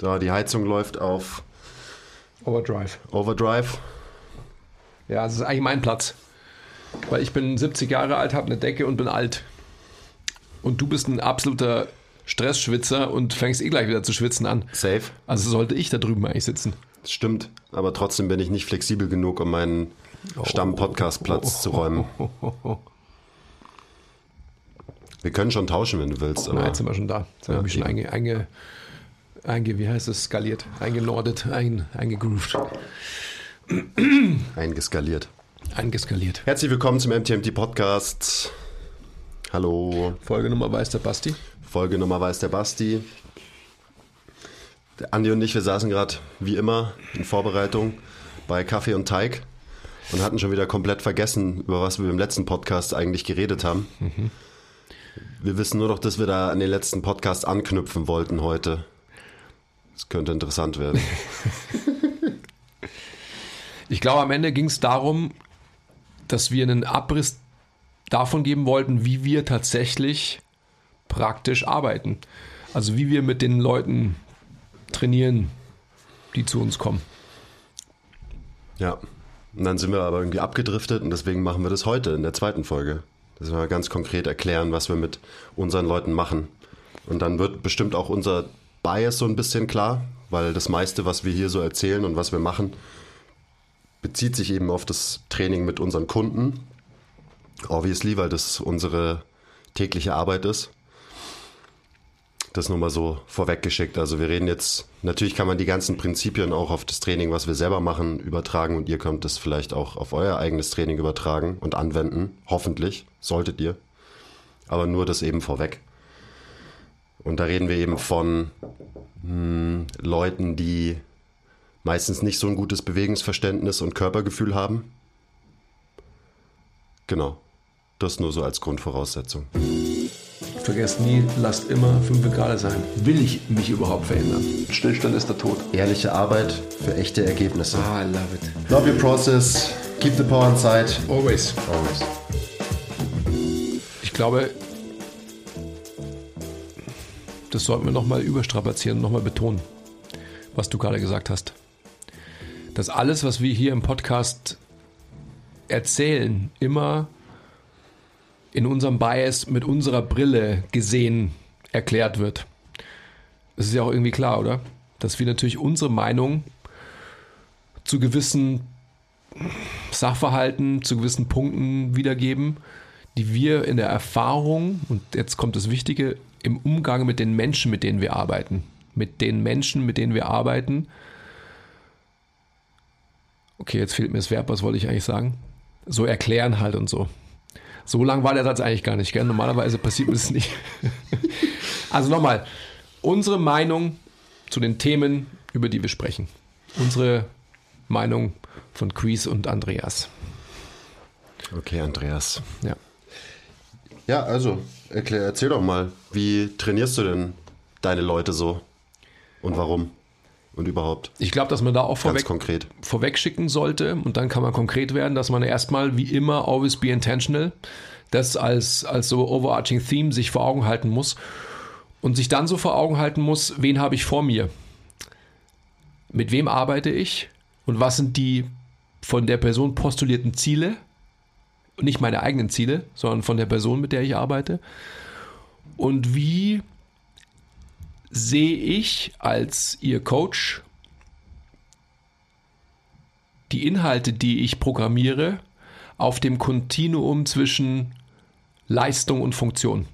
So, die Heizung läuft auf Overdrive. Overdrive. Ja, das ist eigentlich mein Platz. Weil ich bin 70 Jahre alt, habe eine Decke und bin alt. Und du bist ein absoluter Stressschwitzer und fängst eh gleich wieder zu schwitzen an. Safe. Also sollte ich da drüben eigentlich sitzen. Das stimmt. Aber trotzdem bin ich nicht flexibel genug, um meinen Stamm-Podcast-Platz zu räumen. Wir können schon tauschen, wenn du willst. Aber Na, jetzt sind wir schon da. Jetzt Ja, haben wir schon einge, einge, einge, wie heißt es, skaliert, eingenordet, ein, eingegroovt, eingeskaliert. eingeskaliert. Herzlich willkommen zum MTMT Podcast. Hallo. Folgenummer weiß der Basti. Folge Nummer weiß der Basti. Der Andi und ich, wir saßen gerade wie immer in Vorbereitung bei Kaffee und Teig und hatten schon wieder komplett vergessen, über was wir im letzten Podcast eigentlich geredet haben. Wir wissen nur noch, dass wir da an den letzten Podcast anknüpfen wollten heute. Das könnte interessant werden. Ich glaube, am Ende ging es darum, dass wir einen Abriss davon geben wollten, wie wir tatsächlich praktisch arbeiten. Also wie wir mit den Leuten trainieren, die zu uns kommen. Ja. Und dann sind wir aber irgendwie abgedriftet und deswegen machen wir das heute in der zweiten Folge. Dass wir ganz konkret erklären, was wir mit unseren Leuten machen. Und dann wird bestimmt auch unser Bias so ein bisschen klar, weil das meiste, was wir hier so erzählen und was wir machen, bezieht sich eben auf das Training mit unseren Kunden. Obviously, weil das unsere tägliche Arbeit ist. Das nur mal so vorweggeschickt. Also wir reden jetzt, natürlich kann man die ganzen Prinzipien auch auf das Training, was wir selber machen, übertragen und ihr könnt das vielleicht auch auf euer eigenes Training übertragen und anwenden. Hoffentlich, solltet ihr. Aber nur das eben vorweg. Und da reden wir eben von hm, Leuten, die meistens nicht so ein gutes Bewegungsverständnis und Körpergefühl haben. Genau. Das nur so als Grundvoraussetzung. Vergesst nie, lasst immer 5 Grad sein. Will ich mich überhaupt verändern? Stillstand ist der Tod. Ehrliche Arbeit für echte Ergebnisse. Ah, I love it. Love your process. Keep the power inside. Always. Always. Ich glaube, das sollten wir nochmal überstrapazieren und nochmal betonen, was du gerade gesagt hast. Dass alles, was wir hier im Podcast erzählen, immer in unserem Bias mit unserer Brille gesehen erklärt wird. Das ist ja auch irgendwie klar, oder? Dass wir natürlich unsere Meinung zu gewissen Sachverhalten, zu gewissen Punkten wiedergeben, die wir in der Erfahrung, und jetzt kommt das Wichtige, im Umgang mit den Menschen, mit denen wir arbeiten, mit den Menschen, mit denen wir arbeiten. Okay, jetzt fehlt mir das Verb, was wollte ich eigentlich sagen? So erklären halt und so. So lang war der Satz eigentlich gar nicht, gell? Normalerweise passiert mir das nicht. also nochmal, unsere Meinung zu den Themen, über die wir sprechen. Unsere Meinung von Quiz und Andreas. Okay, Andreas. Ja. Ja, also, erklär, erzähl doch mal, wie trainierst du denn deine Leute so? Und warum? Und überhaupt? Ich glaube, dass man da auch Ganz vorweg, konkret. vorweg schicken sollte und dann kann man konkret werden, dass man erstmal wie immer always be intentional, das als, als so overarching Theme sich vor Augen halten muss und sich dann so vor Augen halten muss, wen habe ich vor mir? Mit wem arbeite ich? Und was sind die von der Person postulierten Ziele? Nicht meine eigenen Ziele, sondern von der Person, mit der ich arbeite. Und wie sehe ich als Ihr Coach die Inhalte, die ich programmiere, auf dem Kontinuum zwischen Leistung und Funktion.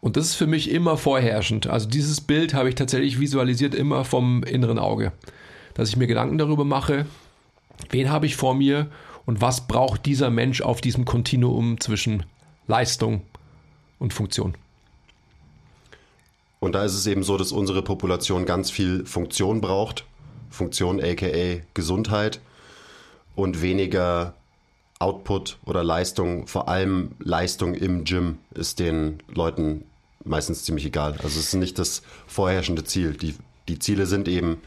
Und das ist für mich immer vorherrschend. Also dieses Bild habe ich tatsächlich visualisiert immer vom inneren Auge. Dass ich mir Gedanken darüber mache, wen habe ich vor mir und was braucht dieser Mensch auf diesem Kontinuum zwischen Leistung und Funktion. Und da ist es eben so, dass unsere Population ganz viel Funktion braucht. Funktion aka Gesundheit und weniger Output oder Leistung, vor allem Leistung im Gym ist den Leuten meistens ziemlich egal. Also es ist nicht das vorherrschende Ziel. Die, die Ziele sind eben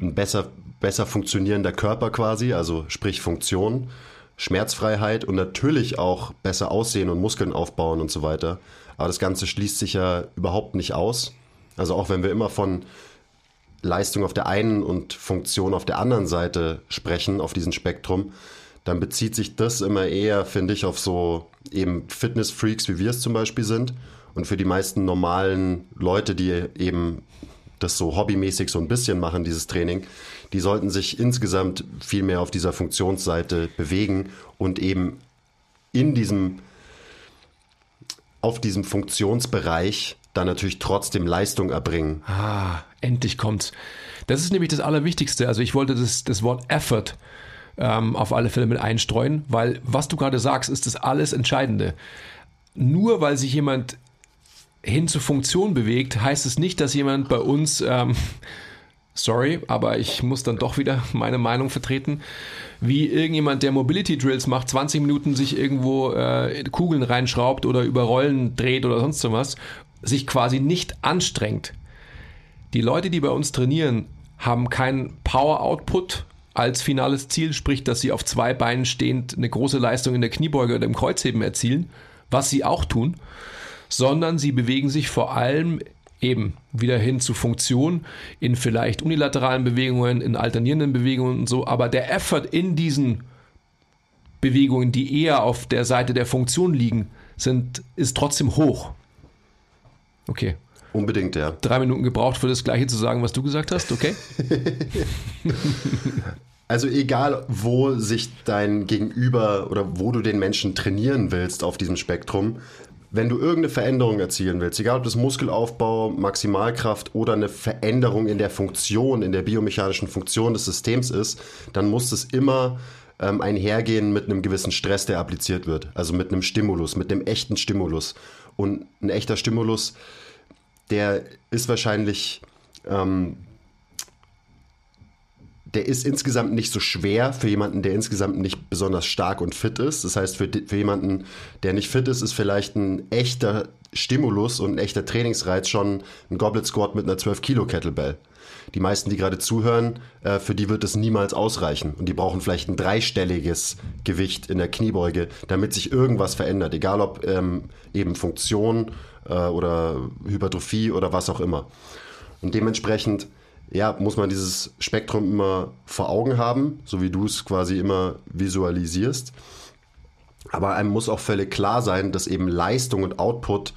ein besser, besser funktionierender Körper quasi, also sprich Funktion, Schmerzfreiheit und natürlich auch besser aussehen und Muskeln aufbauen und so weiter. Aber das Ganze schließt sich ja überhaupt nicht aus. Also auch wenn wir immer von Leistung auf der einen und Funktion auf der anderen Seite sprechen, auf diesem Spektrum, dann bezieht sich das immer eher, finde ich, auf so eben Fitness-Freaks, wie wir es zum Beispiel sind. Und für die meisten normalen Leute, die eben das so hobbymäßig so ein bisschen machen, dieses Training, die sollten sich insgesamt viel mehr auf dieser Funktionsseite bewegen und eben in diesem, auf diesem Funktionsbereich dann natürlich trotzdem Leistung erbringen. Ah, endlich kommt's. Das ist nämlich das Allerwichtigste. Also ich wollte das, das Wort Effort ähm, auf alle Fälle mit einstreuen, weil was du gerade sagst, ist das alles Entscheidende. Nur weil sich jemand hin zur Funktion bewegt, heißt es nicht, dass jemand bei uns, ähm, sorry, aber ich muss dann doch wieder meine Meinung vertreten, wie irgendjemand, der Mobility Drills macht, 20 Minuten sich irgendwo äh, Kugeln reinschraubt oder über Rollen dreht oder sonst was, sich quasi nicht anstrengt. Die Leute, die bei uns trainieren, haben keinen Power Output als finales Ziel, sprich, dass sie auf zwei Beinen stehend eine große Leistung in der Kniebeuge oder im Kreuzheben erzielen, was sie auch tun, sondern sie bewegen sich vor allem eben wieder hin zu Funktion in vielleicht unilateralen Bewegungen, in alternierenden Bewegungen und so, aber der Effort in diesen Bewegungen, die eher auf der Seite der Funktion liegen, sind, ist trotzdem hoch. Okay. Unbedingt, ja. Drei Minuten gebraucht für das Gleiche zu sagen, was du gesagt hast, okay? Also egal, wo sich dein Gegenüber oder wo du den Menschen trainieren willst auf diesem Spektrum, wenn du irgendeine Veränderung erzielen willst, egal ob das Muskelaufbau, Maximalkraft oder eine Veränderung in der Funktion, in der biomechanischen Funktion des Systems ist, dann muss es immer ähm, einhergehen mit einem gewissen Stress, der appliziert wird. Also mit einem Stimulus, mit einem echten Stimulus. Und ein echter Stimulus, der ist wahrscheinlich ähm, der ist insgesamt nicht so schwer für jemanden, der insgesamt nicht besonders stark und fit ist. Das heißt, für, für jemanden, der nicht fit ist, ist vielleicht ein echter Stimulus und ein echter Trainingsreiz schon ein Goblet Squat mit einer 12 Kilo Kettlebell. Die meisten, die gerade zuhören, äh, für die wird es niemals ausreichen. Und die brauchen vielleicht ein dreistelliges Gewicht in der Kniebeuge, damit sich irgendwas verändert. Egal ob ähm, eben Funktion äh, oder Hypertrophie oder was auch immer. Und dementsprechend ja, muss man dieses Spektrum immer vor Augen haben, so wie du es quasi immer visualisierst. Aber einem muss auch völlig klar sein, dass eben Leistung und Output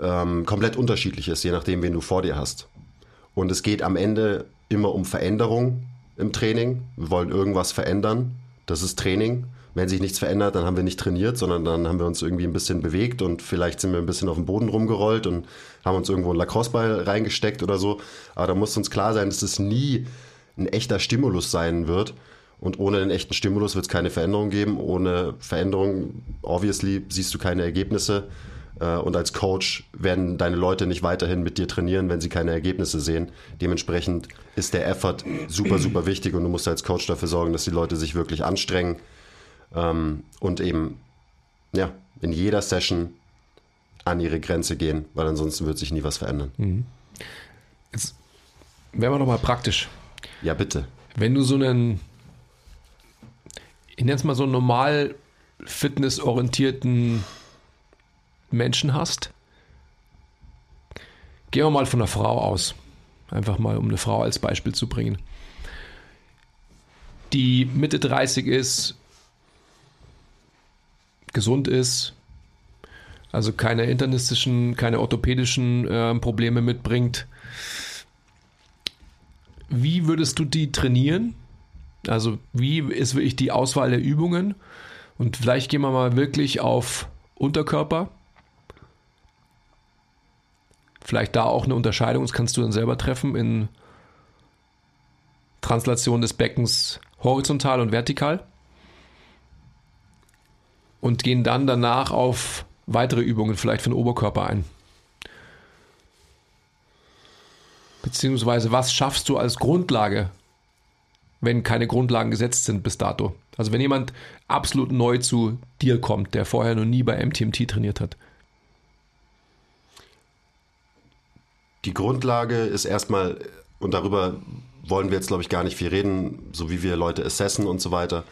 ähm, komplett unterschiedlich ist, je nachdem, wen du vor dir hast. Und es geht am Ende immer um Veränderung im Training. Wir wollen irgendwas verändern. Das ist Training wenn sich nichts verändert, dann haben wir nicht trainiert, sondern dann haben wir uns irgendwie ein bisschen bewegt und vielleicht sind wir ein bisschen auf dem Boden rumgerollt und haben uns irgendwo einen Lacrosse-Ball reingesteckt oder so. Aber da muss uns klar sein, dass es nie ein echter Stimulus sein wird. Und ohne einen echten Stimulus wird es keine Veränderung geben. Ohne Veränderung, obviously, siehst du keine Ergebnisse. Äh, und als Coach werden deine Leute nicht weiterhin mit dir trainieren, wenn sie keine Ergebnisse sehen. Dementsprechend ist der Effort super, super wichtig und du musst als Coach dafür sorgen, dass die Leute sich wirklich anstrengen, ähm, und eben ja, in jeder Session an ihre Grenze gehen, weil ansonsten wird sich nie was verändern. Mhm. Jetzt werden wir doch mal praktisch. Ja, bitte. Wenn du so einen, ich nenne es mal so einen normal fitnessorientierten Menschen hast, gehen wir mal von einer Frau aus. Einfach mal, um eine Frau als Beispiel zu bringen. Die Mitte 30 ist, gesund ist, also keine internistischen, keine orthopädischen äh, Probleme mitbringt. Wie würdest du die trainieren? Also wie ist wirklich die Auswahl der Übungen? Und vielleicht gehen wir mal wirklich auf Unterkörper. Vielleicht da auch eine Unterscheidung, das kannst du dann selber treffen in Translation des Beckens horizontal und vertikal und gehen dann danach auf weitere Übungen, vielleicht für den Oberkörper ein. Beziehungsweise, was schaffst du als Grundlage, wenn keine Grundlagen gesetzt sind bis dato? Also wenn jemand absolut neu zu dir kommt, der vorher noch nie bei MTMT trainiert hat. Die Grundlage ist erstmal, und darüber wollen wir jetzt, glaube ich, gar nicht viel reden, so wie wir Leute assessen und so weiter.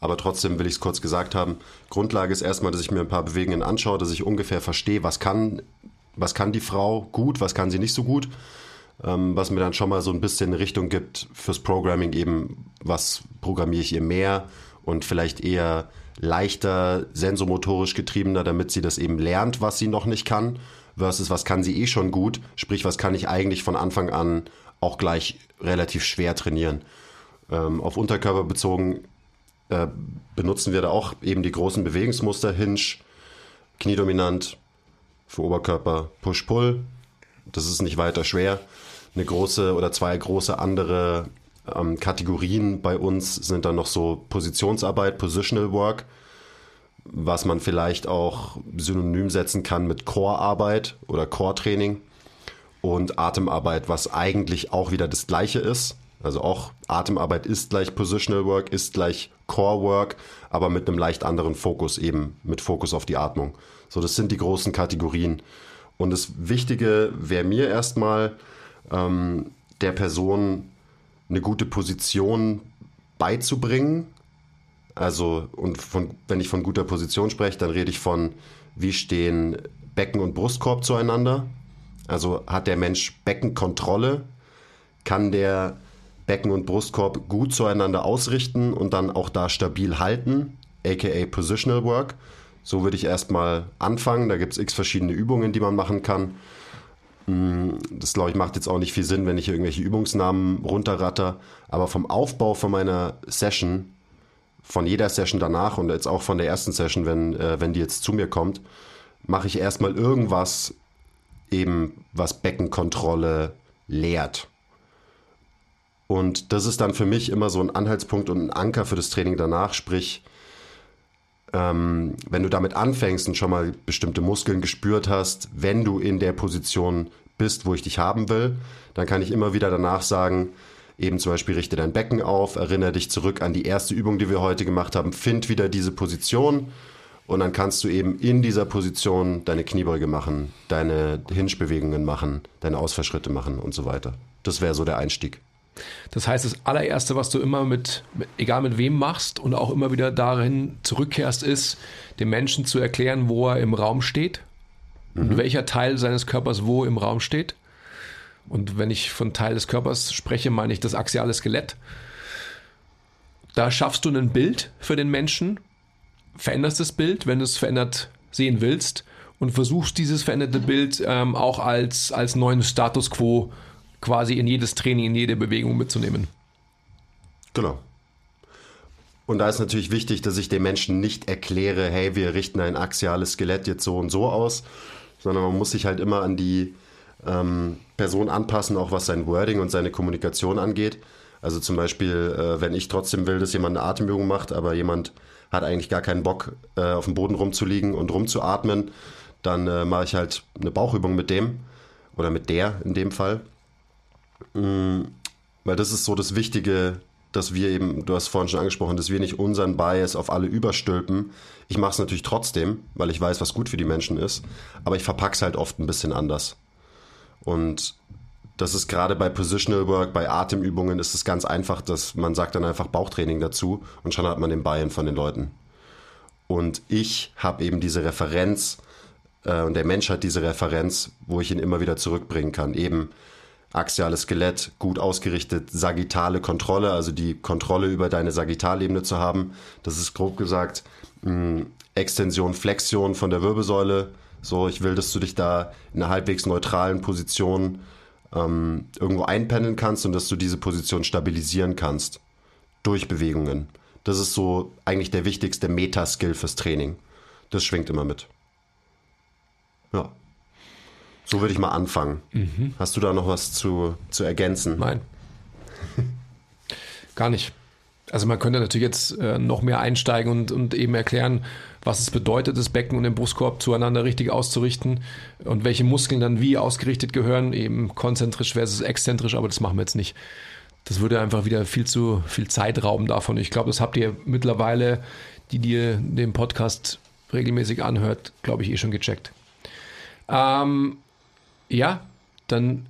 Aber trotzdem will ich es kurz gesagt haben. Grundlage ist erstmal, dass ich mir ein paar Bewegungen anschaue, dass ich ungefähr verstehe, was kann was kann die Frau gut, was kann sie nicht so gut, ähm, was mir dann schon mal so ein bisschen Richtung gibt fürs Programming eben, was programmiere ich ihr mehr und vielleicht eher leichter, sensomotorisch getriebener, damit sie das eben lernt, was sie noch nicht kann, versus was kann sie eh schon gut, sprich, was kann ich eigentlich von Anfang an auch gleich relativ schwer trainieren. Ähm, auf Unterkörper bezogen äh, benutzen wir da auch eben die großen Bewegungsmuster, Hinge, Kniedominant, für Oberkörper Push-Pull. Das ist nicht weiter schwer. Eine große oder zwei große andere ähm, Kategorien bei uns sind dann noch so Positionsarbeit, Positional Work, was man vielleicht auch synonym setzen kann mit Core-Arbeit oder Core-Training und Atemarbeit, was eigentlich auch wieder das gleiche ist. Also auch Atemarbeit ist gleich Positional Work, ist gleich Core Work, aber mit einem leicht anderen Fokus eben, mit Fokus auf die Atmung. So, das sind die großen Kategorien. Und das Wichtige wäre mir erstmal, ähm, der Person eine gute Position beizubringen. Also, und von, wenn ich von guter Position spreche, dann rede ich von, wie stehen Becken und Brustkorb zueinander. Also hat der Mensch Beckenkontrolle? Kann der Becken und Brustkorb gut zueinander ausrichten und dann auch da stabil halten, aka Positional Work? So würde ich erstmal anfangen. Da gibt es x verschiedene Übungen, die man machen kann. Mm, das glaube ich macht jetzt auch nicht viel Sinn, wenn ich irgendwelche Übungsnamen runterratter. Aber vom Aufbau von meiner Session, von jeder Session danach und jetzt auch von der ersten Session, wenn, äh, wenn die jetzt zu mir kommt, mache ich erstmal irgendwas, eben was Beckenkontrolle lehrt. Und das ist dann für mich immer so ein Anhaltspunkt und ein Anker für das Training danach, sprich, ähm, wenn du damit anfängst und schon mal bestimmte Muskeln gespürt hast, wenn du in der Position bist, wo ich dich haben will, dann kann ich immer wieder danach sagen, eben zum Beispiel richte dein Becken auf, erinnere dich zurück an die erste Übung, die wir heute gemacht haben, find wieder diese Position und dann kannst du eben in dieser Position deine Kniebeuge machen, deine Hinge-Bewegungen machen, deine Ausfallschritte machen und so weiter. Das wäre so der Einstieg. Das heißt, das allererste, was du immer mit, egal mit wem machst und auch immer wieder darin zurückkehrst, ist, dem Menschen zu erklären, wo er im Raum steht mhm. und welcher Teil seines Körpers wo im Raum steht. Und wenn ich von Teil des Körpers spreche, meine ich das axiale Skelett. Da schaffst du ein Bild für den Menschen, veränderst das Bild, wenn du es verändert sehen willst und versuchst dieses veränderte Bild ähm, auch als, als neuen Status quo zu quasi in jedes Training, in jede Bewegung mitzunehmen. Genau. Und da ist natürlich wichtig, dass ich den Menschen nicht erkläre, hey, wir richten ein axiales Skelett jetzt so und so aus, sondern man muss sich halt immer an die ähm, Person anpassen, auch was sein Wording und seine Kommunikation angeht. Also zum Beispiel, äh, wenn ich trotzdem will, dass jemand eine Atemübung macht, aber jemand hat eigentlich gar keinen Bock, äh, auf dem Boden rumzuliegen und rumzuatmen, dann äh, mache ich halt eine Bauchübung mit dem oder mit der in dem Fall. Mm, weil das ist so das Wichtige, dass wir eben, du hast vorhin schon angesprochen, dass wir nicht unseren Bias auf alle überstülpen. Ich mache es natürlich trotzdem, weil ich weiß, was gut für die Menschen ist, aber ich verpacke es halt oft ein bisschen anders. Und das ist gerade bei Positional Work, bei Atemübungen ist es ganz einfach, dass man sagt dann einfach Bauchtraining dazu und schon hat man den Bein von den Leuten. Und ich habe eben diese Referenz äh, und der Mensch hat diese Referenz, wo ich ihn immer wieder zurückbringen kann. Eben axiales Skelett, gut ausgerichtet, sagittale Kontrolle, also die Kontrolle über deine Sagittalebene zu haben. Das ist grob gesagt mh, Extension, Flexion von der Wirbelsäule. So, ich will, dass du dich da in einer halbwegs neutralen Position ähm, irgendwo einpendeln kannst und dass du diese Position stabilisieren kannst durch Bewegungen. Das ist so eigentlich der wichtigste Metaskill fürs Training. Das schwingt immer mit. Ja. So würde ich mal anfangen. Mhm. Hast du da noch was zu, zu ergänzen? Nein. Gar nicht. Also man könnte natürlich jetzt äh, noch mehr einsteigen und, und eben erklären, was es bedeutet, das Becken und den Brustkorb zueinander richtig auszurichten und welche Muskeln dann wie ausgerichtet gehören, eben konzentrisch versus exzentrisch, aber das machen wir jetzt nicht. Das würde einfach wieder viel zu viel Zeit rauben davon. Ich glaube, das habt ihr mittlerweile, die dir den Podcast regelmäßig anhört, glaube ich, eh schon gecheckt. Ähm, ja, dann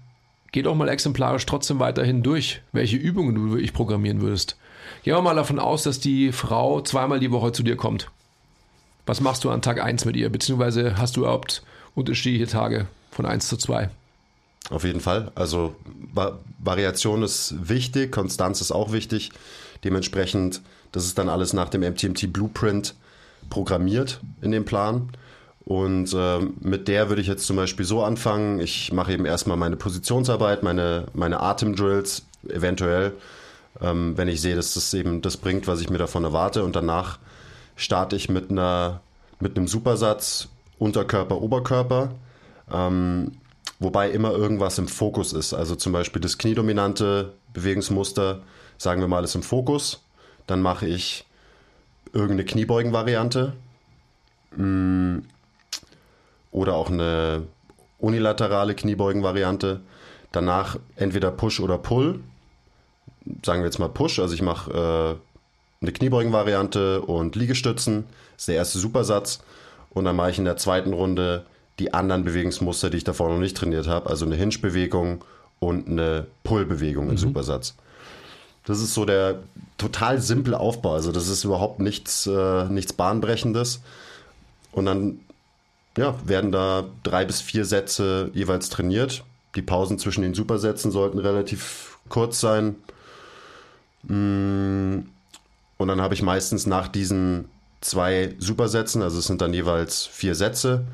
geh doch mal exemplarisch trotzdem weiterhin durch, welche Übungen du wirklich programmieren würdest. Gehen wir mal davon aus, dass die Frau zweimal die Woche zu dir kommt. Was machst du an Tag 1 mit ihr? Beziehungsweise hast du überhaupt unterschiedliche Tage? von 1 zu 2. Auf jeden Fall. Also Va Variation ist wichtig, Konstanz ist auch wichtig. Dementsprechend, das ist dann alles nach dem MTMT Blueprint programmiert in dem Plan. Und äh, mit der würde ich jetzt zum Beispiel so anfangen. Ich mache eben erstmal meine Positionsarbeit, meine, meine Atemdrills, eventuell, ähm, wenn ich sehe, dass das eben das bringt, was ich mir davon erwarte. Und danach starte ich mit einer mit einem Supersatz Unterkörper, Oberkörper. Ähm, wobei immer irgendwas im Fokus ist. Also zum Beispiel das kniedominante Bewegungsmuster, sagen wir mal, ist im Fokus. Dann mache ich irgendeine Kniebeugen-Variante mm, oder auch eine unilaterale Kniebeugen-Variante. Danach entweder Push oder Pull. Sagen wir jetzt mal Push, also ich mache äh, eine Kniebeugen-Variante und Liegestützen. Das ist der erste Supersatz. Und dann mache ich in der zweiten Runde die anderen Bewegungsmuster, die ich davor noch nicht trainiert habe. Also eine Hinge-Bewegung und eine Pull-Bewegung im mhm. Supersatz. Das ist so der total simple Aufbau. Also das ist überhaupt nichts, äh, nichts Bahnbrechendes. Und dann ja, werden da drei bis vier Sätze jeweils trainiert. Die Pausen zwischen den Supersätzen sollten relativ kurz sein. Mm. Und dann habe ich meistens nach diesen zwei Supersätzen, also es sind dann jeweils vier Sätze,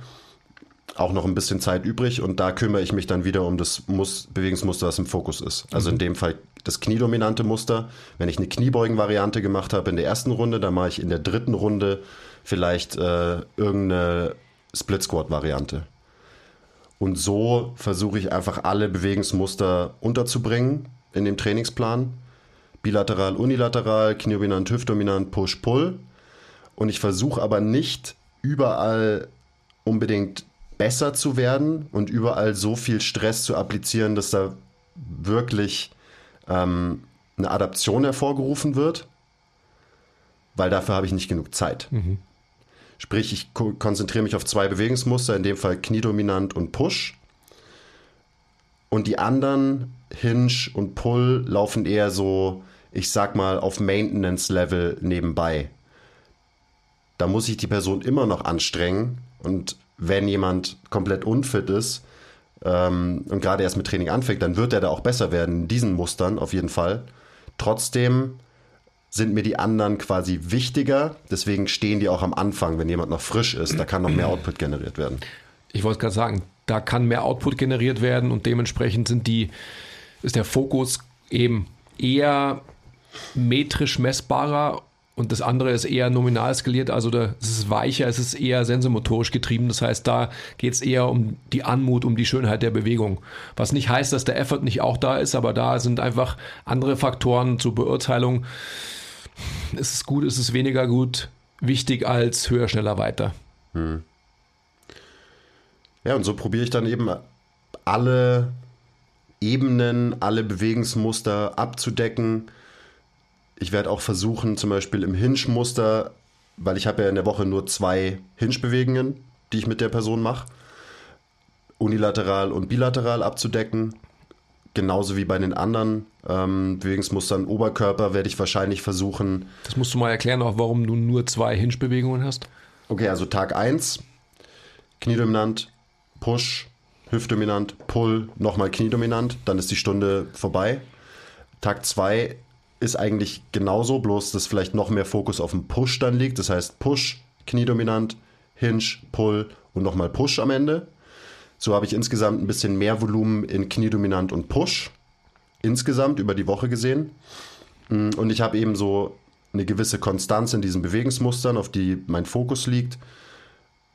auch noch ein bisschen Zeit übrig und da kümmere ich mich dann wieder um das Mus Bewegungsmuster, was im Fokus ist. Also mhm. in dem Fall das kniedominante Muster. Wenn ich eine Kniebeugen-Variante gemacht habe in der ersten Runde, dann mache ich in der dritten Runde vielleicht äh, irgendeine Split-Squat-Variante. Und so versuche ich einfach alle Bewegungsmuster unterzubringen in dem Trainingsplan. Bilateral, unilateral, kniedominant, hüftdominant, Push-Pull. Und ich versuche aber nicht überall unbedingt besser zu werden und überall so viel Stress zu applizieren, dass da wirklich ähm, eine Adaption hervorgerufen wird, weil dafür habe ich nicht genug Zeit. Mhm. Sprich, ich konzentriere mich auf zwei Bewegungsmuster, in dem Fall Kniedominant und Push. Und die anderen, Hinge und Pull, laufen eher so, ich sag mal, auf Maintenance-Level nebenbei. Da muss sich die Person immer noch anstrengen und wenn jemand komplett unfit ist ähm, und gerade erst mit Training anfängt, dann wird er da auch besser werden in diesen Mustern auf jeden Fall. Trotzdem sind mir die anderen quasi wichtiger, deswegen stehen die auch am Anfang, wenn jemand noch frisch ist, da kann noch mehr Output generiert werden. Ich wollte gerade sagen, da kann mehr Output generiert werden und dementsprechend sind die, ist der Fokus eben eher metrisch messbarer und das andere ist eher nominal skaliert, also da, es ist weicher, es ist eher sensomotorisch getrieben. Das heißt, da geht es eher um die Anmut, um die Schönheit der Bewegung. Was nicht heißt, dass der Effort nicht auch da ist, aber da sind einfach andere Faktoren zur Beurteilung. Ist es gut, ist es weniger gut, wichtig als höher, schneller, weiter. Hm. Ja, und so probiere ich dann eben alle Ebenen, alle Bewegungsmuster abzudecken ich werde auch versuchen, zum Beispiel im Hinge-Muster, weil ich habe ja in der Woche nur zwei Hinge-Bewegungen, die ich mit der Person mache, unilateral und bilateral abzudecken. Genauso wie bei den anderen ähm, Bewegungsmustern. Oberkörper werde ich wahrscheinlich versuchen. Das musst du mal erklären, auch warum du nur zwei Hinge-Bewegungen hast. Okay, also Tag 1, Kniedominant, Push, Hüftdominant, Pull, nochmal Kniedominant, dann ist die Stunde vorbei. Tag 2 ist eigentlich genauso, bloß dass vielleicht noch mehr Fokus auf dem Push dann liegt. Das heißt Push, Kniedominant, Hinge, Pull und nochmal Push am Ende. So habe ich insgesamt ein bisschen mehr Volumen in Kniedominant und Push. Insgesamt über die Woche gesehen. Mm, und ich habe eben so eine gewisse Konstanz in diesen Bewegungsmustern, auf die mein Fokus liegt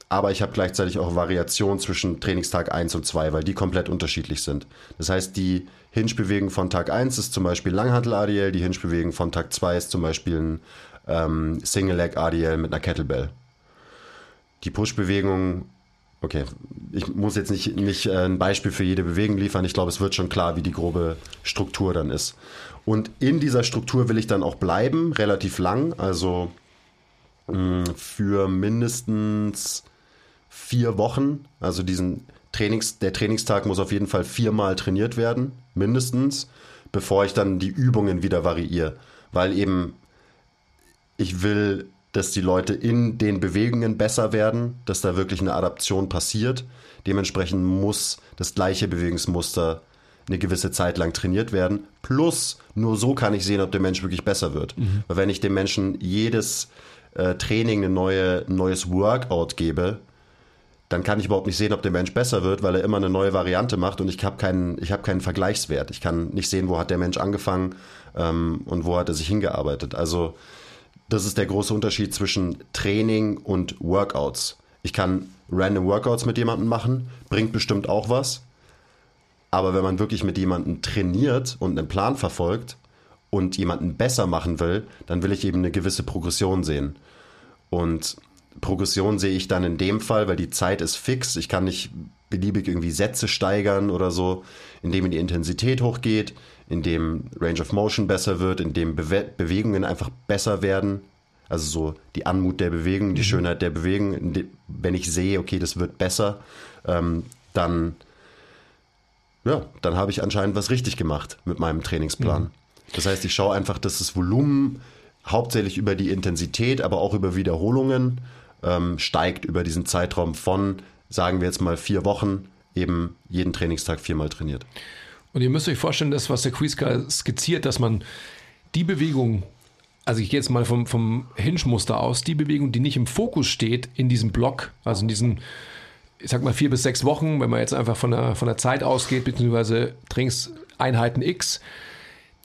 aber ich habe gleichzeitig auch Variation zwischen Trainingstag 1 und 2, weil die komplett unterschiedlich sind. Das heißt, die Hinge-Bewegung von Tag 1 ist zum Beispiel Langhantel-ADL, die Hinge-Bewegung von Tag 2 ist zum Beispiel ein ähm, Single-Leg-ADL mit einer Kettlebell. Die Push-Bewegung, okay, ich muss jetzt nicht, nicht äh, ein Beispiel für jede Bewegung liefern, ich glaube, es wird schon klar, wie die grobe Struktur dann ist. Und in dieser Struktur will ich dann auch bleiben, relativ lang, also mh, für mindestens vier Wochen. Also diesen Trainings, der Trainingstag muss auf jeden Fall viermal trainiert werden, mindestens, bevor ich dann die Übungen wieder variiere. Weil eben ich will dass die Leute in den Bewegungen besser werden, dass da wirklich eine Adaption passiert. Dementsprechend muss das gleiche Bewegungsmuster eine gewisse Zeit lang trainiert werden. Plus, nur so kann ich sehen, ob der Mensch wirklich besser wird. Mhm. Weil wenn ich dem Menschen jedes äh, Training ein neue, neues Workout gebe, dann kann ich überhaupt nicht sehen, ob der Mensch besser wird, weil er immer eine neue Variante macht und ich habe keinen, ich hab keinen Vergleichswert. Ich kann nicht sehen, wo hat der Mensch angefangen ähm, und wo hat er sich hingearbeitet. Also das ist der große Unterschied zwischen Training und Workouts. Ich kann random Workouts mit jemandem machen, bringt bestimmt auch was. Aber wenn man wirklich mit jemandem trainiert und einen Plan verfolgt und jemanden besser machen will, dann will ich eben eine gewisse Progression sehen. Und Progression sehe ich dann in dem Fall, weil die Zeit ist fix. Ich kann nicht beliebig irgendwie Sätze steigern oder so, indem die Intensität hochgeht, indem Range of Motion besser wird, indem Bewe Bewegungen einfach besser werden. Also so die Anmut der Bewegung, die mhm. Schönheit der Bewegung. Wenn ich sehe, okay, das wird besser, ähm, dann, ja, dann habe ich anscheinend was richtig gemacht mit meinem Trainingsplan. Mhm. Das heißt, ich schaue einfach, dass das Volumen hauptsächlich über die Intensität, aber auch über Wiederholungen ähm, steigt über diesen Zeitraum von, sagen wir jetzt mal, vier Wochen, eben jeden Trainingstag viermal trainiert. Und ihr müsst euch vorstellen, das, was der Quiska skizziert, dass man die Bewegung, also ich gehe jetzt mal vom, vom Hinge-Muster aus, die Bewegung, die nicht im Fokus steht in diesem Block, also in diesen, ich sag mal, vier bis sechs Wochen, wenn man jetzt einfach von der, von der Zeit ausgeht, beziehungsweise Trainingseinheiten X,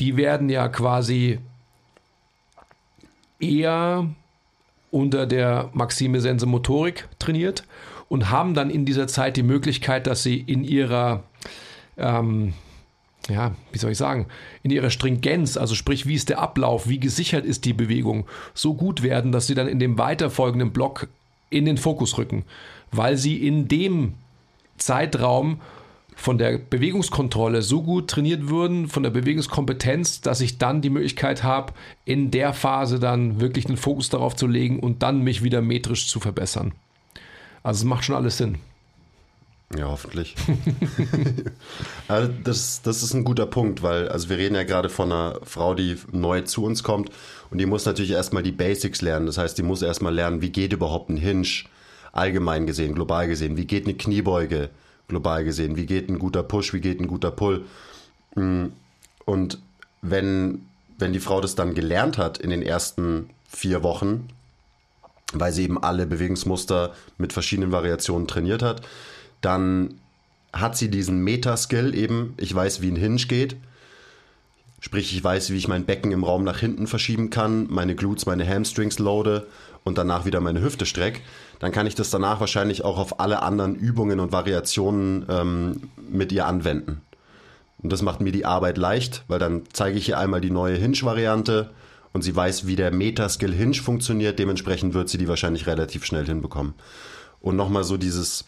die werden ja quasi eher unter der Maxime Sense Motorik trainiert und haben dann in dieser Zeit die Möglichkeit, dass sie in ihrer, ähm, ja, wie soll ich sagen, in ihrer Stringenz, also sprich, wie ist der Ablauf, wie gesichert ist die Bewegung, so gut werden, dass sie dann in dem weiterfolgenden Block in den Fokus rücken, weil sie in dem Zeitraum von der Bewegungskontrolle so gut trainiert würden, von der Bewegungskompetenz, dass ich dann die Möglichkeit habe, in der Phase dann wirklich den Fokus darauf zu legen und dann mich wieder metrisch zu verbessern. Also es macht schon alles Sinn. Ja, hoffentlich. also das, das ist ein guter Punkt, weil also wir reden ja gerade von einer Frau, die neu zu uns kommt und die muss natürlich erstmal die Basics lernen. Das heißt, die muss erstmal lernen, wie geht überhaupt ein Hinge, allgemein gesehen, global gesehen, wie geht eine Kniebeuge, global gesehen. Wie geht ein guter Push, wie geht ein guter Pull? Mm, und wenn, wenn die Frau das dann gelernt hat in den ersten vier Wochen, weil sie eben alle Bewegungsmuster mit verschiedenen Variationen trainiert hat, dann hat sie diesen Meta-Skill eben, ich weiß, wie ein Hinge geht. Sprich, ich weiß, wie ich mein Becken im Raum nach hinten verschieben kann, meine Glutes, meine Hamstrings loade und danach wieder meine Hüfte strecke dann kann ich das danach wahrscheinlich auch auf alle anderen Übungen und Variationen ähm, mit ihr anwenden. Und das macht mir die Arbeit leicht, weil dann zeige ich ihr einmal die neue Hinge-Variante und sie weiß, wie der Metaskill Hinge funktioniert. Dementsprechend wird sie die wahrscheinlich relativ schnell hinbekommen. Und nochmal so dieses,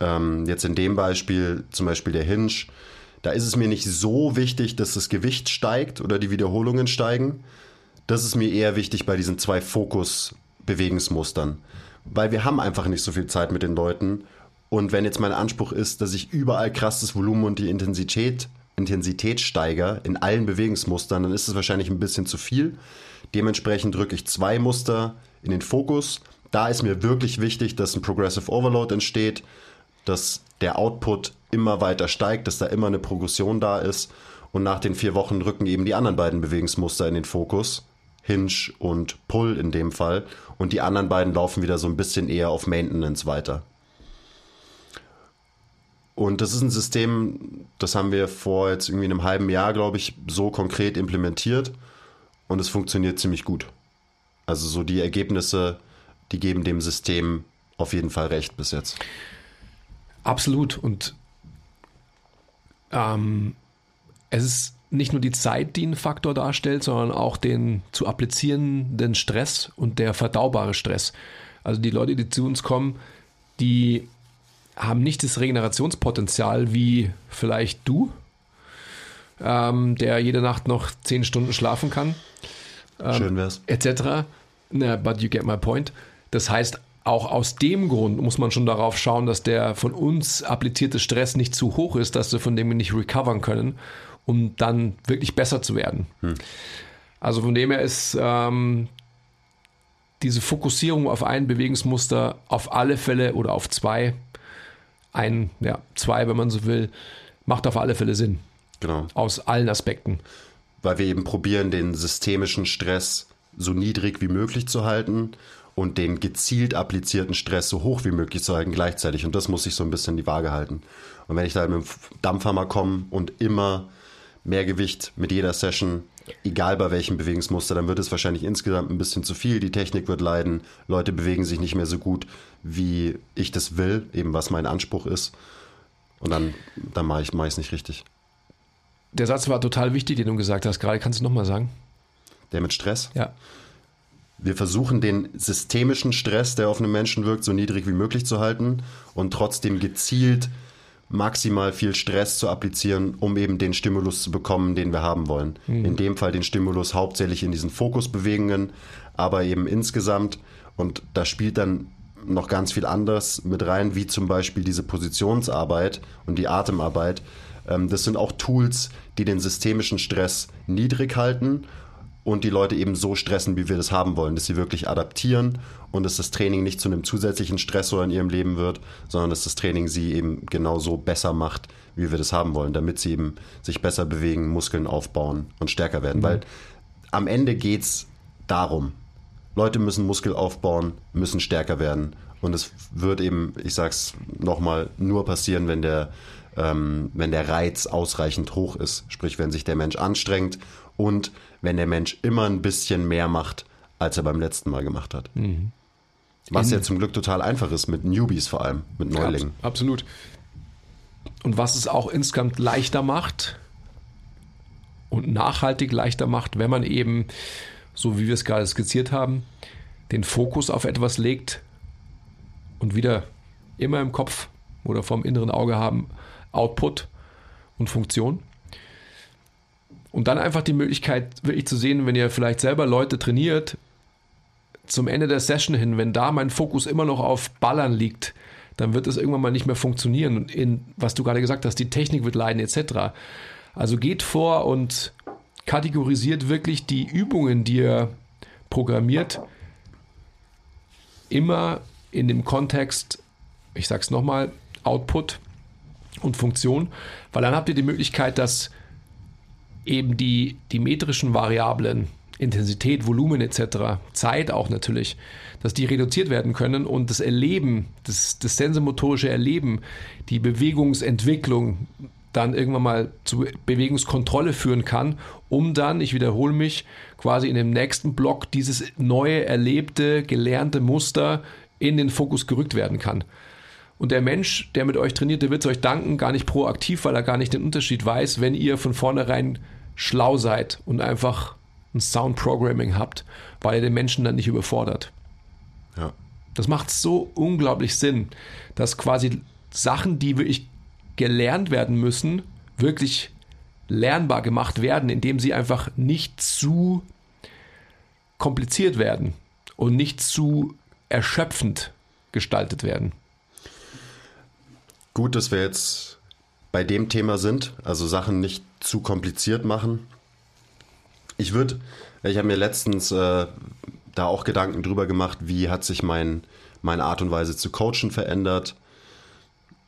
ähm, jetzt in dem Beispiel, zum Beispiel der Hinge, da ist es mir nicht so wichtig, dass das Gewicht steigt oder die Wiederholungen steigen. Das ist mir eher wichtig bei diesen zwei Fokus-Bewegungsmustern weil wir haben einfach nicht so viel Zeit mit den Leuten. Und wenn jetzt mein Anspruch ist, dass ich überall krass das Volumen und die Intensität, Intensität steigere in allen Bewegungsmustern, dann ist es wahrscheinlich ein bisschen zu viel. Dementsprechend drücke ich zwei Muster in den Fokus. Da ist mir wirklich wichtig, dass ein Progressive Overload entsteht, dass der Output immer weiter steigt, dass da immer eine Progression da ist. Und nach den vier Wochen rücken eben die anderen beiden Bewegungsmuster in den Fokus. Hinge und Pull in dem Fall. Und die anderen beiden laufen wieder so ein bisschen eher auf Maintenance weiter. Und das ist ein System, das haben wir vor jetzt irgendwie einem halben Jahr, glaube ich, so konkret implementiert. Und es funktioniert ziemlich gut. Also so die Ergebnisse, die geben dem System auf jeden Fall recht bis jetzt. Absolut. Und ähm, es ist nicht nur die Zeit, die einen Faktor darstellt, sondern auch den zu applizierenden Stress und der verdaubare Stress. Also die Leute, die zu uns kommen, die haben nicht das Regenerationspotenzial wie vielleicht du, ähm, der jede Nacht noch zehn Stunden schlafen kann. Ähm, Schön wär's. Etc. Na, but you get my point. Das heißt, auch aus dem Grund muss man schon darauf schauen, dass der von uns applizierte Stress nicht zu hoch ist, dass wir von dem nicht recovern können um dann wirklich besser zu werden. Hm. Also von dem her ist ähm, diese Fokussierung auf ein Bewegungsmuster auf alle Fälle oder auf zwei, ein, ja, zwei, wenn man so will, macht auf alle Fälle Sinn. Genau. Aus allen Aspekten. Weil wir eben probieren, den systemischen Stress so niedrig wie möglich zu halten und den gezielt applizierten Stress so hoch wie möglich zu halten gleichzeitig. Und das muss sich so ein bisschen die Waage halten. Und wenn ich da mit dem Dampfhammer komme und immer mehr Gewicht mit jeder Session, egal bei welchem Bewegungsmuster, dann wird es wahrscheinlich insgesamt ein bisschen zu viel. Die Technik wird leiden. Leute bewegen sich nicht mehr so gut, wie ich das will, eben was mein Anspruch ist. Und dann, dann mache ich es nicht richtig. Der Satz war total wichtig, den du gesagt hast. Gerade kannst du nochmal sagen. Der mit Stress? Ja. Wir versuchen den systemischen Stress, der auf einen Menschen wirkt, so niedrig wie möglich zu halten und trotzdem gezielt maximal viel Stress zu applizieren, um eben den Stimulus zu bekommen, den wir haben wollen. Mhm. In dem Fall den Stimulus hauptsächlich in diesen Fokusbewegungen, aber eben insgesamt. Und da spielt dann noch ganz viel anders mit rein, wie zum Beispiel diese Positionsarbeit und die Atemarbeit. Ähm, das sind auch Tools, die den systemischen Stress niedrig halten und die Leute eben so stressen, wie wir das haben wollen, dass sie wirklich adaptieren und dass das Training nicht zu einem zusätzlichen Stressor in ihrem Leben wird, sondern dass das Training sie eben genauso besser macht, wie wir das haben wollen, damit sie eben sich besser bewegen, Muskeln aufbauen und stärker werden. Mhm. Weil am Ende geht es darum. Leute müssen Muskel aufbauen, müssen stärker werden. Und es wird eben, ich sag's nochmal, nur passieren, wenn der, ähm, wenn der Reiz ausreichend hoch ist. Sprich, wenn sich der Mensch anstrengt und wenn der Mensch immer ein bisschen mehr macht, als er beim letzten Mal gemacht hat. Mhm. Was ja zum Glück total einfach ist, mit Newbies vor allem, mit Neulingen. Ja, absolut. Und was es auch insgesamt leichter macht und nachhaltig leichter macht, wenn man eben, so wie wir es gerade skizziert haben, den Fokus auf etwas legt und wieder immer im Kopf oder vom inneren Auge haben Output und Funktion. Und dann einfach die Möglichkeit wirklich zu sehen, wenn ihr vielleicht selber Leute trainiert, zum Ende der Session hin, wenn da mein Fokus immer noch auf Ballern liegt, dann wird es irgendwann mal nicht mehr funktionieren. In, was du gerade gesagt hast, die Technik wird leiden, etc. Also geht vor und kategorisiert wirklich die Übungen, die ihr programmiert, immer in dem Kontext, ich sag's nochmal, Output und Funktion, weil dann habt ihr die Möglichkeit, dass eben die, die metrischen Variablen, Intensität, Volumen etc., Zeit auch natürlich, dass die reduziert werden können und das Erleben, das, das sensomotorische Erleben, die Bewegungsentwicklung dann irgendwann mal zu Bewegungskontrolle führen kann, um dann, ich wiederhole mich, quasi in dem nächsten Block dieses neue, erlebte, gelernte Muster in den Fokus gerückt werden kann. Und der Mensch, der mit euch trainiert, der wird es euch danken, gar nicht proaktiv, weil er gar nicht den Unterschied weiß, wenn ihr von vornherein schlau seid und einfach ein Sound Programming habt, weil ihr den Menschen dann nicht überfordert. Ja. Das macht so unglaublich Sinn, dass quasi Sachen, die wirklich gelernt werden müssen, wirklich lernbar gemacht werden, indem sie einfach nicht zu kompliziert werden und nicht zu erschöpfend gestaltet werden. Gut, dass wir jetzt bei dem Thema sind, also Sachen nicht zu kompliziert machen. Ich würde, ich habe mir letztens äh, da auch Gedanken drüber gemacht, wie hat sich mein, meine Art und Weise zu coachen verändert,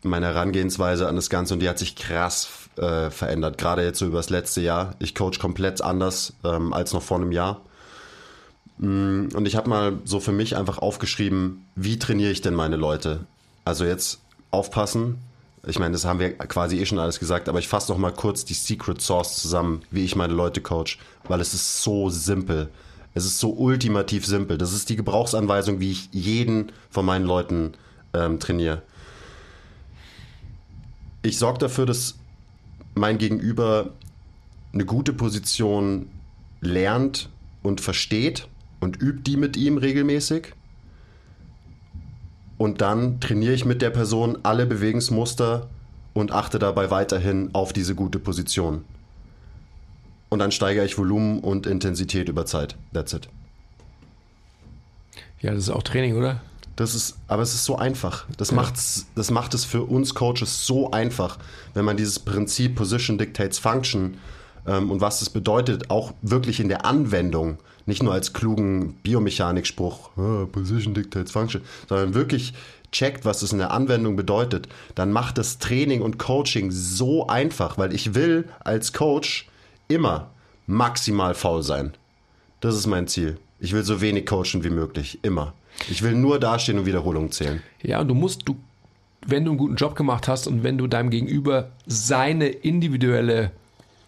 meine Herangehensweise an das Ganze und die hat sich krass äh, verändert, gerade jetzt so über das letzte Jahr. Ich coach komplett anders ähm, als noch vor einem Jahr. Mm, und ich habe mal so für mich einfach aufgeschrieben, wie trainiere ich denn meine Leute? Also jetzt aufpassen, ich meine, das haben wir quasi eh schon alles gesagt, aber ich fasse noch mal kurz die Secret Source zusammen, wie ich meine Leute coach, weil es ist so simpel. Es ist so ultimativ simpel. Das ist die Gebrauchsanweisung, wie ich jeden von meinen Leuten ähm, trainiere. Ich sorge dafür, dass mein Gegenüber eine gute Position lernt und versteht und übt die mit ihm regelmäßig und dann trainiere ich mit der Person alle Bewegungsmuster und achte dabei weiterhin auf diese gute Position. Und dann steigere ich Volumen und Intensität über Zeit. That's it. Ja, das ist auch Training, oder? Das ist, aber es ist so einfach. Das, ja. macht's, das macht es für uns Coaches so einfach, wenn man dieses Prinzip Position Dictates Function ähm, und was es bedeutet, auch wirklich in der Anwendung, nicht nur als klugen Biomechanikspruch, ah, Position Dictates Function, sondern wirklich checkt, was es in der Anwendung bedeutet, dann macht das Training und Coaching so einfach, weil ich will als Coach immer maximal faul sein. Das ist mein Ziel. Ich will so wenig coachen wie möglich, immer. Ich will nur dastehen und Wiederholungen zählen. Ja, und du musst, du, wenn du einen guten Job gemacht hast und wenn du deinem Gegenüber seine individuelle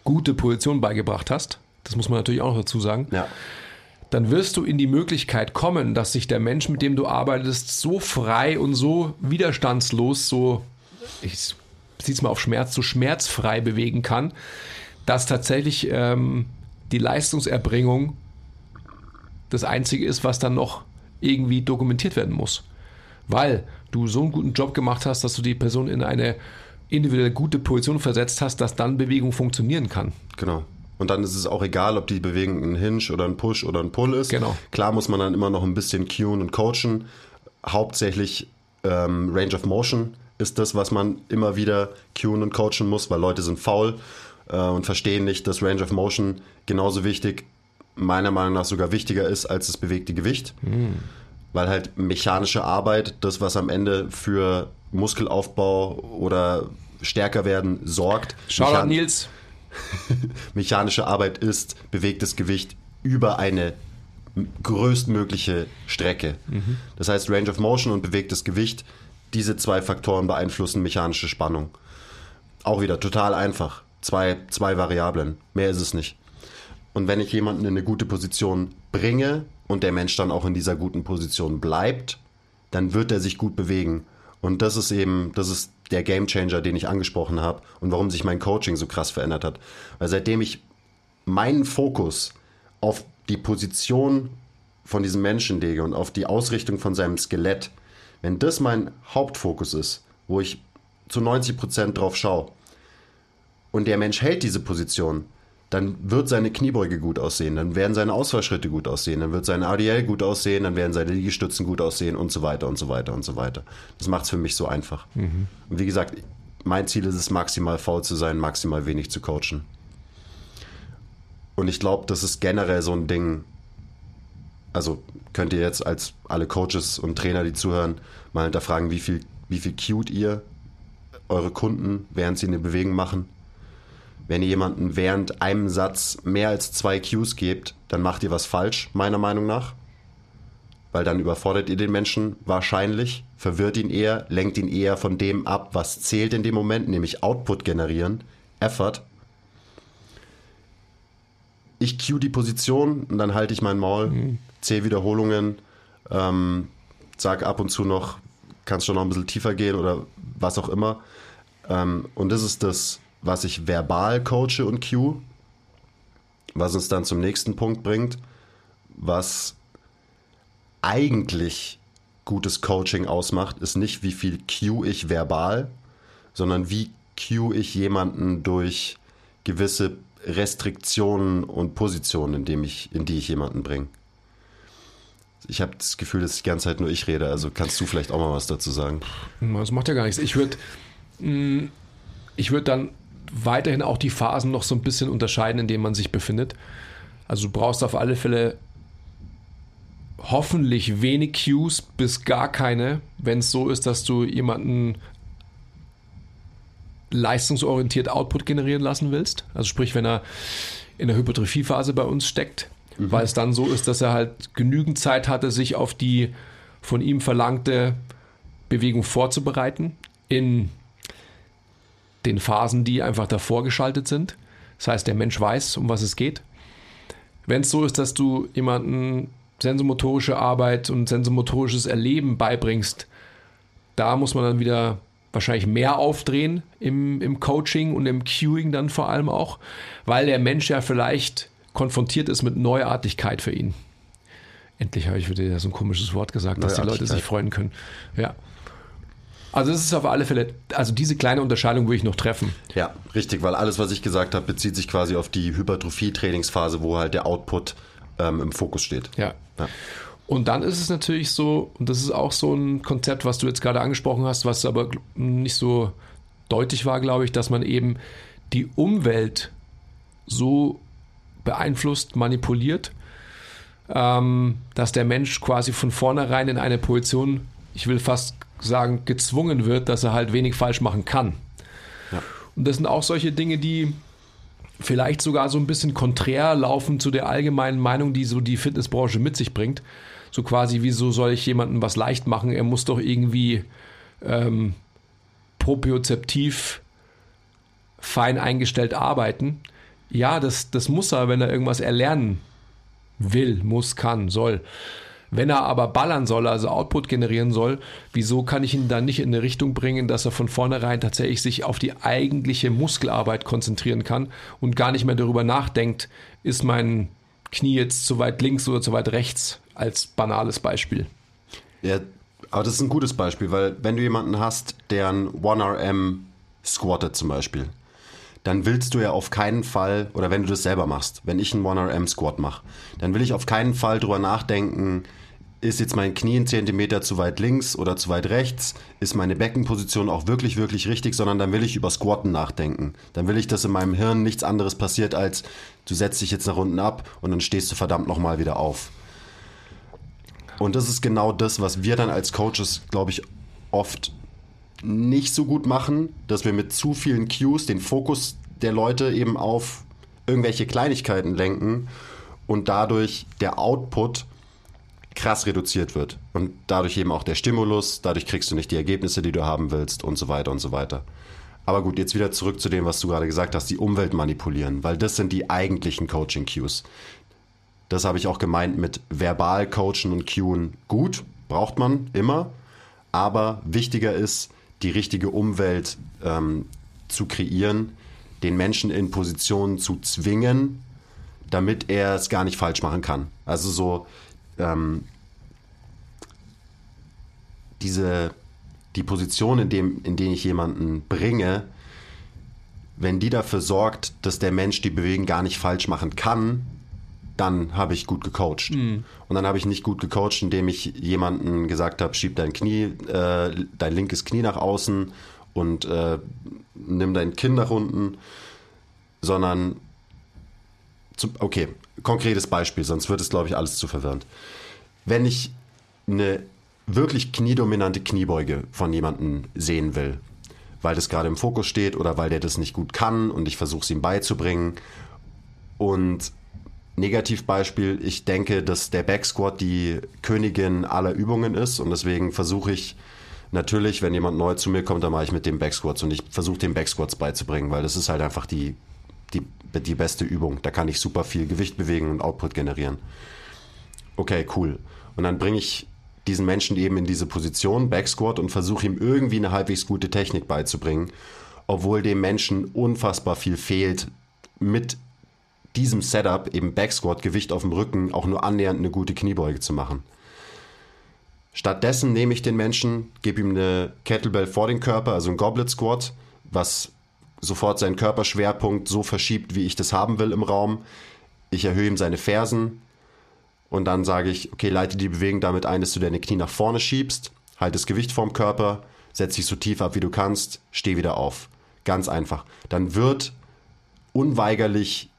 gute Position beigebracht hast, das muss man natürlich auch noch dazu sagen, Ja. Dann wirst du in die Möglichkeit kommen, dass sich der Mensch, mit dem du arbeitest, so frei und so widerstandslos, so, ich ziehe mal auf Schmerz, so schmerzfrei bewegen kann, dass tatsächlich ähm, die Leistungserbringung das Einzige ist, was dann noch irgendwie dokumentiert werden muss. Weil du so einen guten Job gemacht hast, dass du die Person in eine individuell gute Position versetzt hast, dass dann Bewegung funktionieren kann. Genau. Und dann ist es auch egal, ob die Bewegung ein Hinge oder ein Push oder ein Pull ist. Genau. Klar muss man dann immer noch ein bisschen cueen und coachen. Hauptsächlich ähm, Range of Motion ist das, was man immer wieder cueen und coachen muss, weil Leute sind faul äh, und verstehen nicht, dass Range of Motion genauso wichtig, meiner Meinung nach sogar wichtiger ist als das bewegte Gewicht. Weil halt mechanische Arbeit, das, was am Ende für Muskelaufbau oder stärker werden sorgt. Shoutout Mechan- Nils. mechanische Arbeit ist bewegtes Gewicht über eine größtmögliche Strecke. Das heißt, Range of Motion und bewegtes Gewicht, diese zwei Faktoren beeinflussen mechanische Spannung. Auch wieder total einfach. Zwei, zwei Variablen. Mehr ist es nicht. Und wenn ich jemanden in eine gute Position bringe und der Mensch dann auch in dieser guten Position bleibt, dann wird er sich gut bewegen. Und das ist eben, das ist der Gamechanger, den ich angesprochen habe und warum sich mein Coaching so krass verändert hat. Weil seitdem ich meinen Fokus auf die Position von diesem Menschen lege und auf die Ausrichtung von seinem Skelett, wenn das mein Hauptfokus ist, wo ich zu 90 Prozent drauf schaue, und der Mensch hält diese Position, dann wird seine Kniebeuge gut aussehen, dann werden seine Ausfallschritte gut aussehen, dann wird sein ADL gut aussehen, dann werden seine Liegestützen gut aussehen und so weiter und so weiter und so weiter. Das macht es für mich so einfach. Und wie gesagt, mein Ziel ist es, maximal faul zu sein, maximal wenig zu coachen. Und ich glaube, das ist generell so ein Ding. Also könnt ihr jetzt als alle Coaches und Trainer, die zuhören, mal hinterfragen, wie viel, wie viel cute ihr eure Kunden, während sie eine Bewegung machen. Wenn ihr jemanden während einem Satz mehr als zwei Cues gebt, dann macht ihr was falsch, meiner Meinung nach. Weil dann überfordert ihr den Menschen wahrscheinlich, verwirrt ihn eher, lenkt ihn eher von dem ab, was zählt in dem Moment, nämlich Output generieren, Effort. Ich cue die Position und dann halte ich mein Maul, zähle Wiederholungen, ähm, sag ab und zu noch, kannst schon noch ein bisschen tiefer gehen oder was auch immer. Ähm, und das ist das, was ich verbal coache und cue, was uns dann zum nächsten Punkt bringt, was eigentlich gutes Coaching ausmacht, ist nicht, wie viel cue ich verbal, sondern wie cue ich jemanden durch gewisse Restriktionen und Positionen, in, dem ich, in die ich jemanden bringe. Ich habe das Gefühl, dass die ganze Zeit nur ich rede, also kannst du vielleicht auch mal was dazu sagen. Das macht ja gar nichts. Ich würde ich würd dann weiterhin auch die Phasen noch so ein bisschen unterscheiden, in denen man sich befindet. Also du brauchst auf alle Fälle hoffentlich wenig Cues bis gar keine, wenn es so ist, dass du jemanden leistungsorientiert Output generieren lassen willst. Also sprich, wenn er in der Hypertrophiephase bei uns steckt, weil es dann so ist, dass er halt genügend Zeit hatte, sich auf die von ihm verlangte Bewegung vorzubereiten in den Phasen, die einfach davor geschaltet sind. Das heißt, der Mensch weiß, um was es geht. Wenn es so ist, dass du jemanden sensomotorische Arbeit und sensomotorisches Erleben beibringst, da muss man dann wieder wahrscheinlich mehr aufdrehen im, im Coaching und im Cueing dann vor allem auch, weil der Mensch ja vielleicht konfrontiert ist mit Neuartigkeit für ihn. Endlich habe ich wieder so ein komisches Wort gesagt, dass die Leute sich freuen können. Ja. Also es ist auf alle Fälle, also diese kleine Unterscheidung würde ich noch treffen. Ja, richtig, weil alles, was ich gesagt habe, bezieht sich quasi auf die Hypertrophie-Trainingsphase, wo halt der Output ähm, im Fokus steht. Ja. Ja. Und dann ist es natürlich so, und das ist auch so ein Konzept, was du jetzt gerade angesprochen hast, was aber nicht so deutlich war, glaube ich, dass man eben die Umwelt so beeinflusst, manipuliert, ähm, dass der Mensch quasi von vornherein in eine Position, ich will fast sagen, gezwungen wird, dass er halt wenig falsch machen kann. Ja. Und das sind auch solche Dinge, die vielleicht sogar so ein bisschen konträr laufen zu der allgemeinen Meinung, die so die Fitnessbranche mit sich bringt. So quasi, wieso soll ich jemandem was leicht machen? Er muss doch irgendwie ähm, propriozeptiv fein eingestellt arbeiten. Ja, das, das muss er, wenn er irgendwas erlernen will, muss, kann, soll. Wenn er aber ballern soll, also Output generieren soll, wieso kann ich ihn dann nicht in eine Richtung bringen, dass er von vornherein tatsächlich sich auf die eigentliche Muskelarbeit konzentrieren kann und gar nicht mehr darüber nachdenkt, ist mein Knie jetzt zu weit links oder zu weit rechts, als banales Beispiel. Ja, aber das ist ein gutes Beispiel, weil wenn du jemanden hast, der ein 1RM squattet zum Beispiel, dann willst du ja auf keinen Fall, oder wenn du das selber machst, wenn ich einen 1RM Squat mache, dann will ich auf keinen Fall drüber nachdenken, ist jetzt mein Knie ein Zentimeter zu weit links oder zu weit rechts? Ist meine Beckenposition auch wirklich, wirklich richtig? Sondern dann will ich über Squatten nachdenken. Dann will ich, dass in meinem Hirn nichts anderes passiert, als du setzt dich jetzt nach unten ab und dann stehst du verdammt nochmal wieder auf. Und das ist genau das, was wir dann als Coaches, glaube ich, oft nicht so gut machen, dass wir mit zu vielen Cues den Fokus der Leute eben auf irgendwelche Kleinigkeiten lenken und dadurch der Output krass reduziert wird. Und dadurch eben auch der Stimulus, dadurch kriegst du nicht die Ergebnisse, die du haben willst und so weiter und so weiter. Aber gut, jetzt wieder zurück zu dem, was du gerade gesagt hast, die Umwelt manipulieren, weil das sind die eigentlichen Coaching-Cues. Das habe ich auch gemeint mit verbal coachen und cueen. Gut, braucht man immer, aber wichtiger ist, die richtige Umwelt ähm, zu kreieren, den Menschen in Positionen zu zwingen, damit er es gar nicht falsch machen kann. Also so, ähm, diese, die Position, in, dem, in denen ich jemanden bringe, wenn die dafür sorgt, dass der Mensch die Bewegung gar nicht falsch machen kann, dann habe ich gut gecoacht. Mhm. Und dann habe ich nicht gut gecoacht, indem ich jemanden gesagt habe, schieb dein Knie, äh, dein linkes Knie nach außen und äh, nimm dein Kinn nach unten, sondern zu, okay, konkretes Beispiel, sonst wird es, glaube ich, alles zu verwirrend. Wenn ich eine wirklich kniedominante Kniebeuge von jemandem sehen will, weil das gerade im Fokus steht oder weil der das nicht gut kann und ich versuche es ihm beizubringen. Und Negativbeispiel, ich denke, dass der Backsquat die Königin aller Übungen ist und deswegen versuche ich natürlich, wenn jemand neu zu mir kommt, dann mache ich mit dem Backsquats und ich versuche dem Backsquats beizubringen, weil das ist halt einfach die die, die beste Übung. Da kann ich super viel Gewicht bewegen und Output generieren. Okay, cool. Und dann bringe ich diesen Menschen eben in diese Position, Backsquat, und versuche ihm irgendwie eine halbwegs gute Technik beizubringen, obwohl dem Menschen unfassbar viel fehlt, mit diesem Setup, eben Backsquat, Gewicht auf dem Rücken, auch nur annähernd eine gute Kniebeuge zu machen. Stattdessen nehme ich den Menschen, gebe ihm eine Kettlebell vor den Körper, also ein Goblet Squat, was sofort seinen Körperschwerpunkt so verschiebt, wie ich das haben will im Raum. Ich erhöhe ihm seine Fersen und dann sage ich, okay, leite die Bewegung damit ein, dass du deine Knie nach vorne schiebst, halt das Gewicht vorm Körper, setz dich so tief ab, wie du kannst, steh wieder auf. Ganz einfach. Dann wird unweigerlich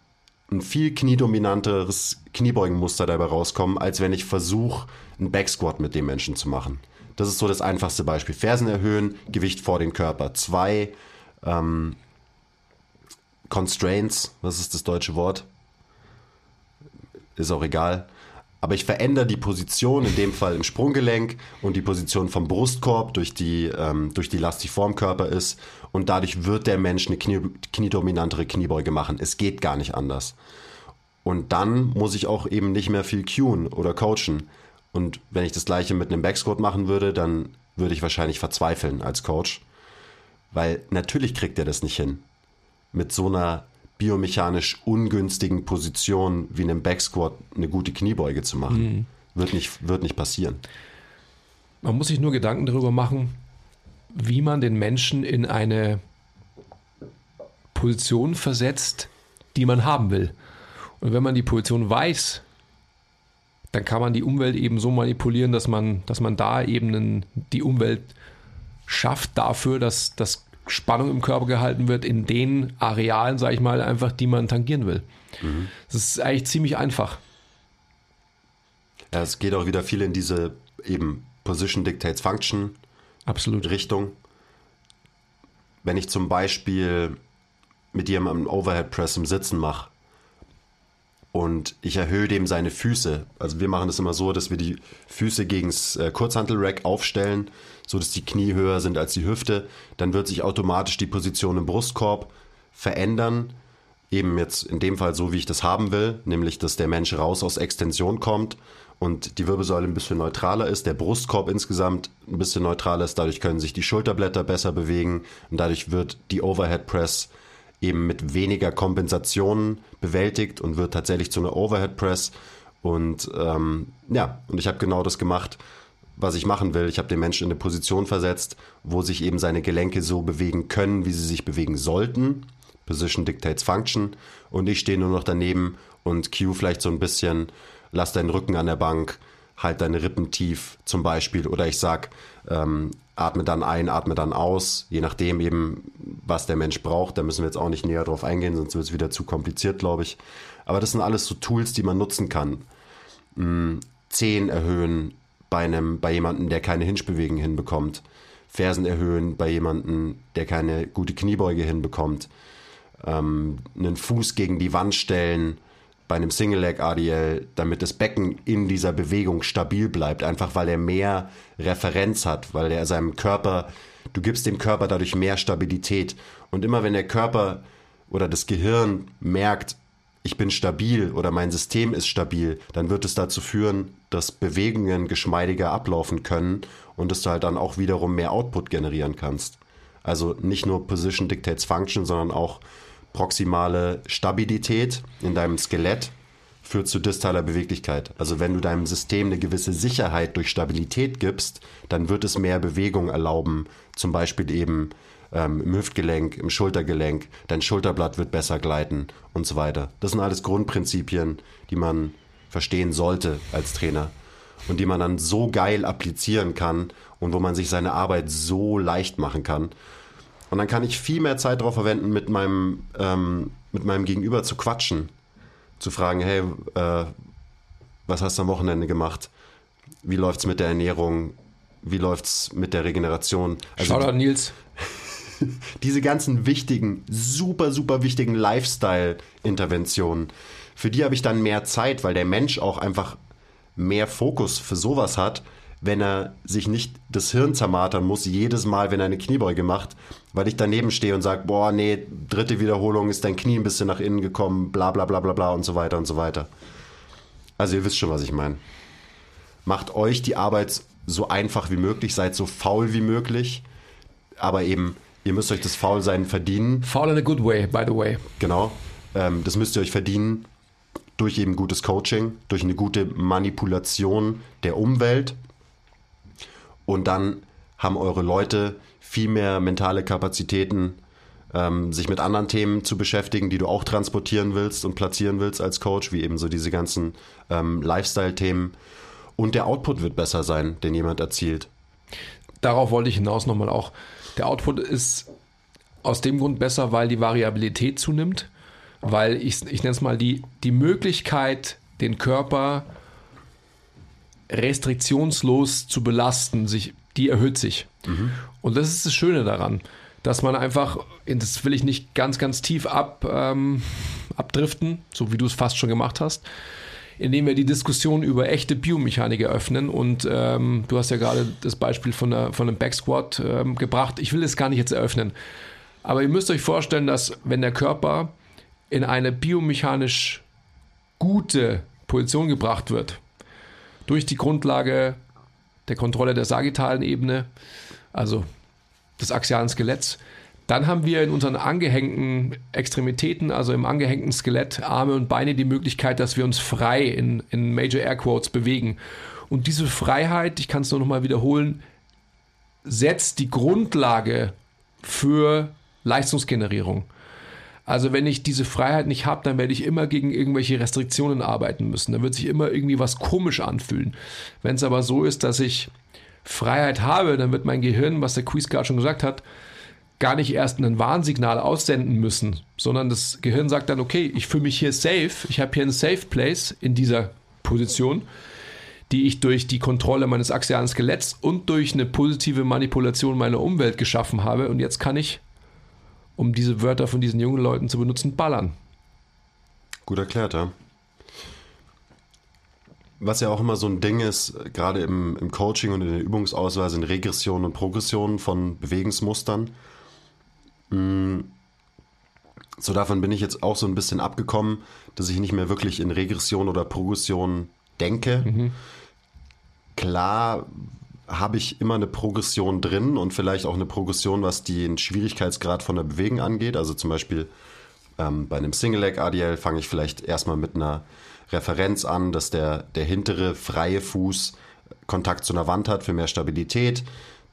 ein viel kniedominanteres Kniebeugenmuster dabei rauskommen, als wenn ich versuche, einen Backsquat mit dem Menschen zu machen. Das ist so das einfachste Beispiel. Fersen erhöhen, Gewicht vor den Körper. Zwei, ähm, Constraints, was ist das deutsche Wort? Ist auch egal. Aber ich verändere die Position, in dem Fall im Sprunggelenk und die Position vom Brustkorb durch die, ähm, durch die Last, die vorm Körper ist. Und dadurch wird der Mensch eine Knie, kniedominantere Kniebeuge machen. Es geht gar nicht anders. Und dann muss ich auch eben nicht mehr viel cueen oder coachen. Und wenn ich das gleiche mit einem Backsquat machen würde, dann würde ich wahrscheinlich verzweifeln als Coach. Weil natürlich kriegt er das nicht hin mit so einer biomechanisch ungünstigen Position wie einem Backsquat eine gute Kniebeuge zu machen. Mhm. Wird, nicht, wird nicht passieren. Man muss sich nur Gedanken darüber machen, wie man den Menschen in eine Position versetzt, die man haben will. Und wenn man die Position weiß, dann kann man die Umwelt eben so manipulieren, dass man, dass man da eben die Umwelt schafft dafür, dass, dass Spannung im Körper gehalten wird, in den Arealen, sage ich mal, einfach, die man tangieren will. Mhm. Das ist eigentlich ziemlich einfach. Ja, es geht auch wieder viel in diese eben Position Dictates Function Absolut. Richtung. Wenn ich zum Beispiel mit jemandem Overhead Press im Sitzen mache und ich erhöhe dem seine Füße, also wir machen das immer so, dass wir die Füße gegen das äh, Kurzhantelrack aufstellen, so dass die Knie höher sind als die Hüfte, dann wird sich automatisch die Position im Brustkorb verändern. Eben jetzt in dem Fall so, wie ich das haben will, nämlich dass der Mensch raus aus Extension kommt und die Wirbelsäule ein bisschen neutraler ist, der Brustkorb insgesamt ein bisschen neutraler ist, dadurch können sich die Schulterblätter besser bewegen und dadurch wird die Overhead Press eben mit weniger Kompensationen bewältigt und wird tatsächlich zu einer Overhead Press. Und ähm, ja, und ich habe genau das gemacht, was ich machen will. Ich habe den Menschen in eine Position versetzt, wo sich eben seine Gelenke so bewegen können, wie sie sich bewegen sollten. Position dictates Function. Und ich stehe nur noch daneben und cue vielleicht so ein bisschen lass deinen Rücken an der Bank, halt deine Rippen tief zum Beispiel. Oder ich sag, ähm, atme dann ein, atme dann aus, je nachdem eben, was der Mensch braucht. Da müssen wir jetzt auch nicht näher drauf eingehen, sonst wird es wieder zu kompliziert, glaube ich. Aber das sind alles so Tools, die man nutzen kann. Mhm. Zehen erhöhen bei einem, bei jemandem, der keine Hinschbewegung hinbekommt. Fersen erhöhen bei jemandem, der keine gute Kniebeuge hinbekommt. Ähm, einen Fuß gegen die Wand stellen, bei einem Single Leg ADL, damit das Becken in dieser Bewegung stabil bleibt, einfach weil er mehr Referenz hat, weil er seinem Körper, du gibst dem Körper dadurch mehr Stabilität. Und immer wenn der Körper oder das Gehirn merkt, ich bin stabil oder mein System ist stabil, dann wird es dazu führen, dass Bewegungen geschmeidiger ablaufen können und dass du halt dann auch wiederum mehr Output generieren kannst. Also nicht nur Position Dictates Function, sondern auch proximale Stabilität in deinem Skelett führt zu distaler Beweglichkeit. Also wenn du deinem System eine gewisse Sicherheit durch Stabilität gibst, dann wird es mehr Bewegung erlauben, zum Beispiel eben ähm, im Hüftgelenk, im Schultergelenk, dein Schulterblatt wird besser gleiten und so weiter. Das sind alles Grundprinzipien, die man verstehen sollte als Trainer und die man dann so geil applizieren kann und wo man sich seine Arbeit so leicht machen kann. Und dann kann ich viel mehr Zeit darauf verwenden, mit meinem, ähm, mit meinem Gegenüber zu quatschen. Zu fragen, hey, äh, was hast du am Wochenende gemacht? Wie läuft es mit der Ernährung? Wie läuft es mit der Regeneration? Also, Shoutout Nils. diese ganzen wichtigen, super, super wichtigen Lifestyle-Interventionen, für die habe ich dann mehr Zeit, weil der Mensch auch einfach mehr Fokus für sowas hat, wenn er sich nicht das Hirn zermartern muss, jedes Mal, wenn er eine Kniebeuge macht, weil ich daneben stehe und sage, boah, nee, dritte Wiederholung ist dein Knie ein bisschen nach innen gekommen, bla bla bla bla bla und so weiter und so weiter. Also ihr wisst schon, was ich meine. Macht euch die Arbeit so einfach wie möglich, seid so faul wie möglich, aber eben, ihr müsst euch das Faulsein verdienen. Faul in a good way, by the way. Genau. Ähm, das müsst ihr euch verdienen durch eben gutes Coaching, durch eine gute Manipulation der Umwelt und dann haben eure Leute viel mehr mentale Kapazitäten, ähm, sich mit anderen Themen zu beschäftigen, die du auch transportieren willst und platzieren willst als Coach, wie eben so diese ganzen ähm, Lifestyle-Themen. Und der Output wird besser sein, den jemand erzielt. Darauf wollte ich hinaus nochmal auch. Der Output ist aus dem Grund besser, weil die Variabilität zunimmt, weil ich, ich nenne es mal die, die Möglichkeit, den Körper restriktionslos zu belasten, sich, die erhöht sich. Mhm. Und das ist das Schöne daran, dass man einfach, das will ich nicht ganz, ganz tief ab, ähm, abdriften, so wie du es fast schon gemacht hast, indem wir die Diskussion über echte Biomechanik eröffnen. Und ähm, du hast ja gerade das Beispiel von, der, von einem Backsquat ähm, gebracht. Ich will es gar nicht jetzt eröffnen. Aber ihr müsst euch vorstellen, dass wenn der Körper in eine biomechanisch gute Position gebracht wird, durch die Grundlage der Kontrolle der sagittalen Ebene, also des axialen Skeletts. Dann haben wir in unseren angehängten Extremitäten, also im angehängten Skelett, Arme und Beine, die Möglichkeit, dass wir uns frei in, in Major Air Quotes bewegen. Und diese Freiheit, ich kann es nur noch mal wiederholen, setzt die Grundlage für Leistungsgenerierung. Also wenn ich diese Freiheit nicht habe, dann werde ich immer gegen irgendwelche Restriktionen arbeiten müssen. Dann wird sich immer irgendwie was komisch anfühlen. Wenn es aber so ist, dass ich Freiheit habe, dann wird mein Gehirn, was der Quiz gerade schon gesagt hat, gar nicht erst ein Warnsignal aussenden müssen, sondern das Gehirn sagt dann, okay, ich fühle mich hier safe, ich habe hier einen Safe Place in dieser Position, die ich durch die Kontrolle meines axialen Skeletts und durch eine positive Manipulation meiner Umwelt geschaffen habe und jetzt kann ich, um diese Wörter von diesen jungen Leuten zu benutzen, ballern. Gut erklärt, ja. Was ja auch immer so ein Ding ist, gerade im, im Coaching und in der Übungsauswahl sind Regressionen und Progressionen von Bewegungsmustern. Mm. So davon bin ich jetzt auch so ein bisschen abgekommen, dass ich nicht mehr wirklich in Regression oder Progression denke. Mhm. Klar habe ich immer eine Progression drin und vielleicht auch eine Progression, was den Schwierigkeitsgrad von der Bewegung angeht. Also zum Beispiel ähm, bei einem Single-Leg-ADL fange ich vielleicht erstmal mit einer Referenz an, dass der, der hintere freie Fuß Kontakt zu einer Wand hat für mehr Stabilität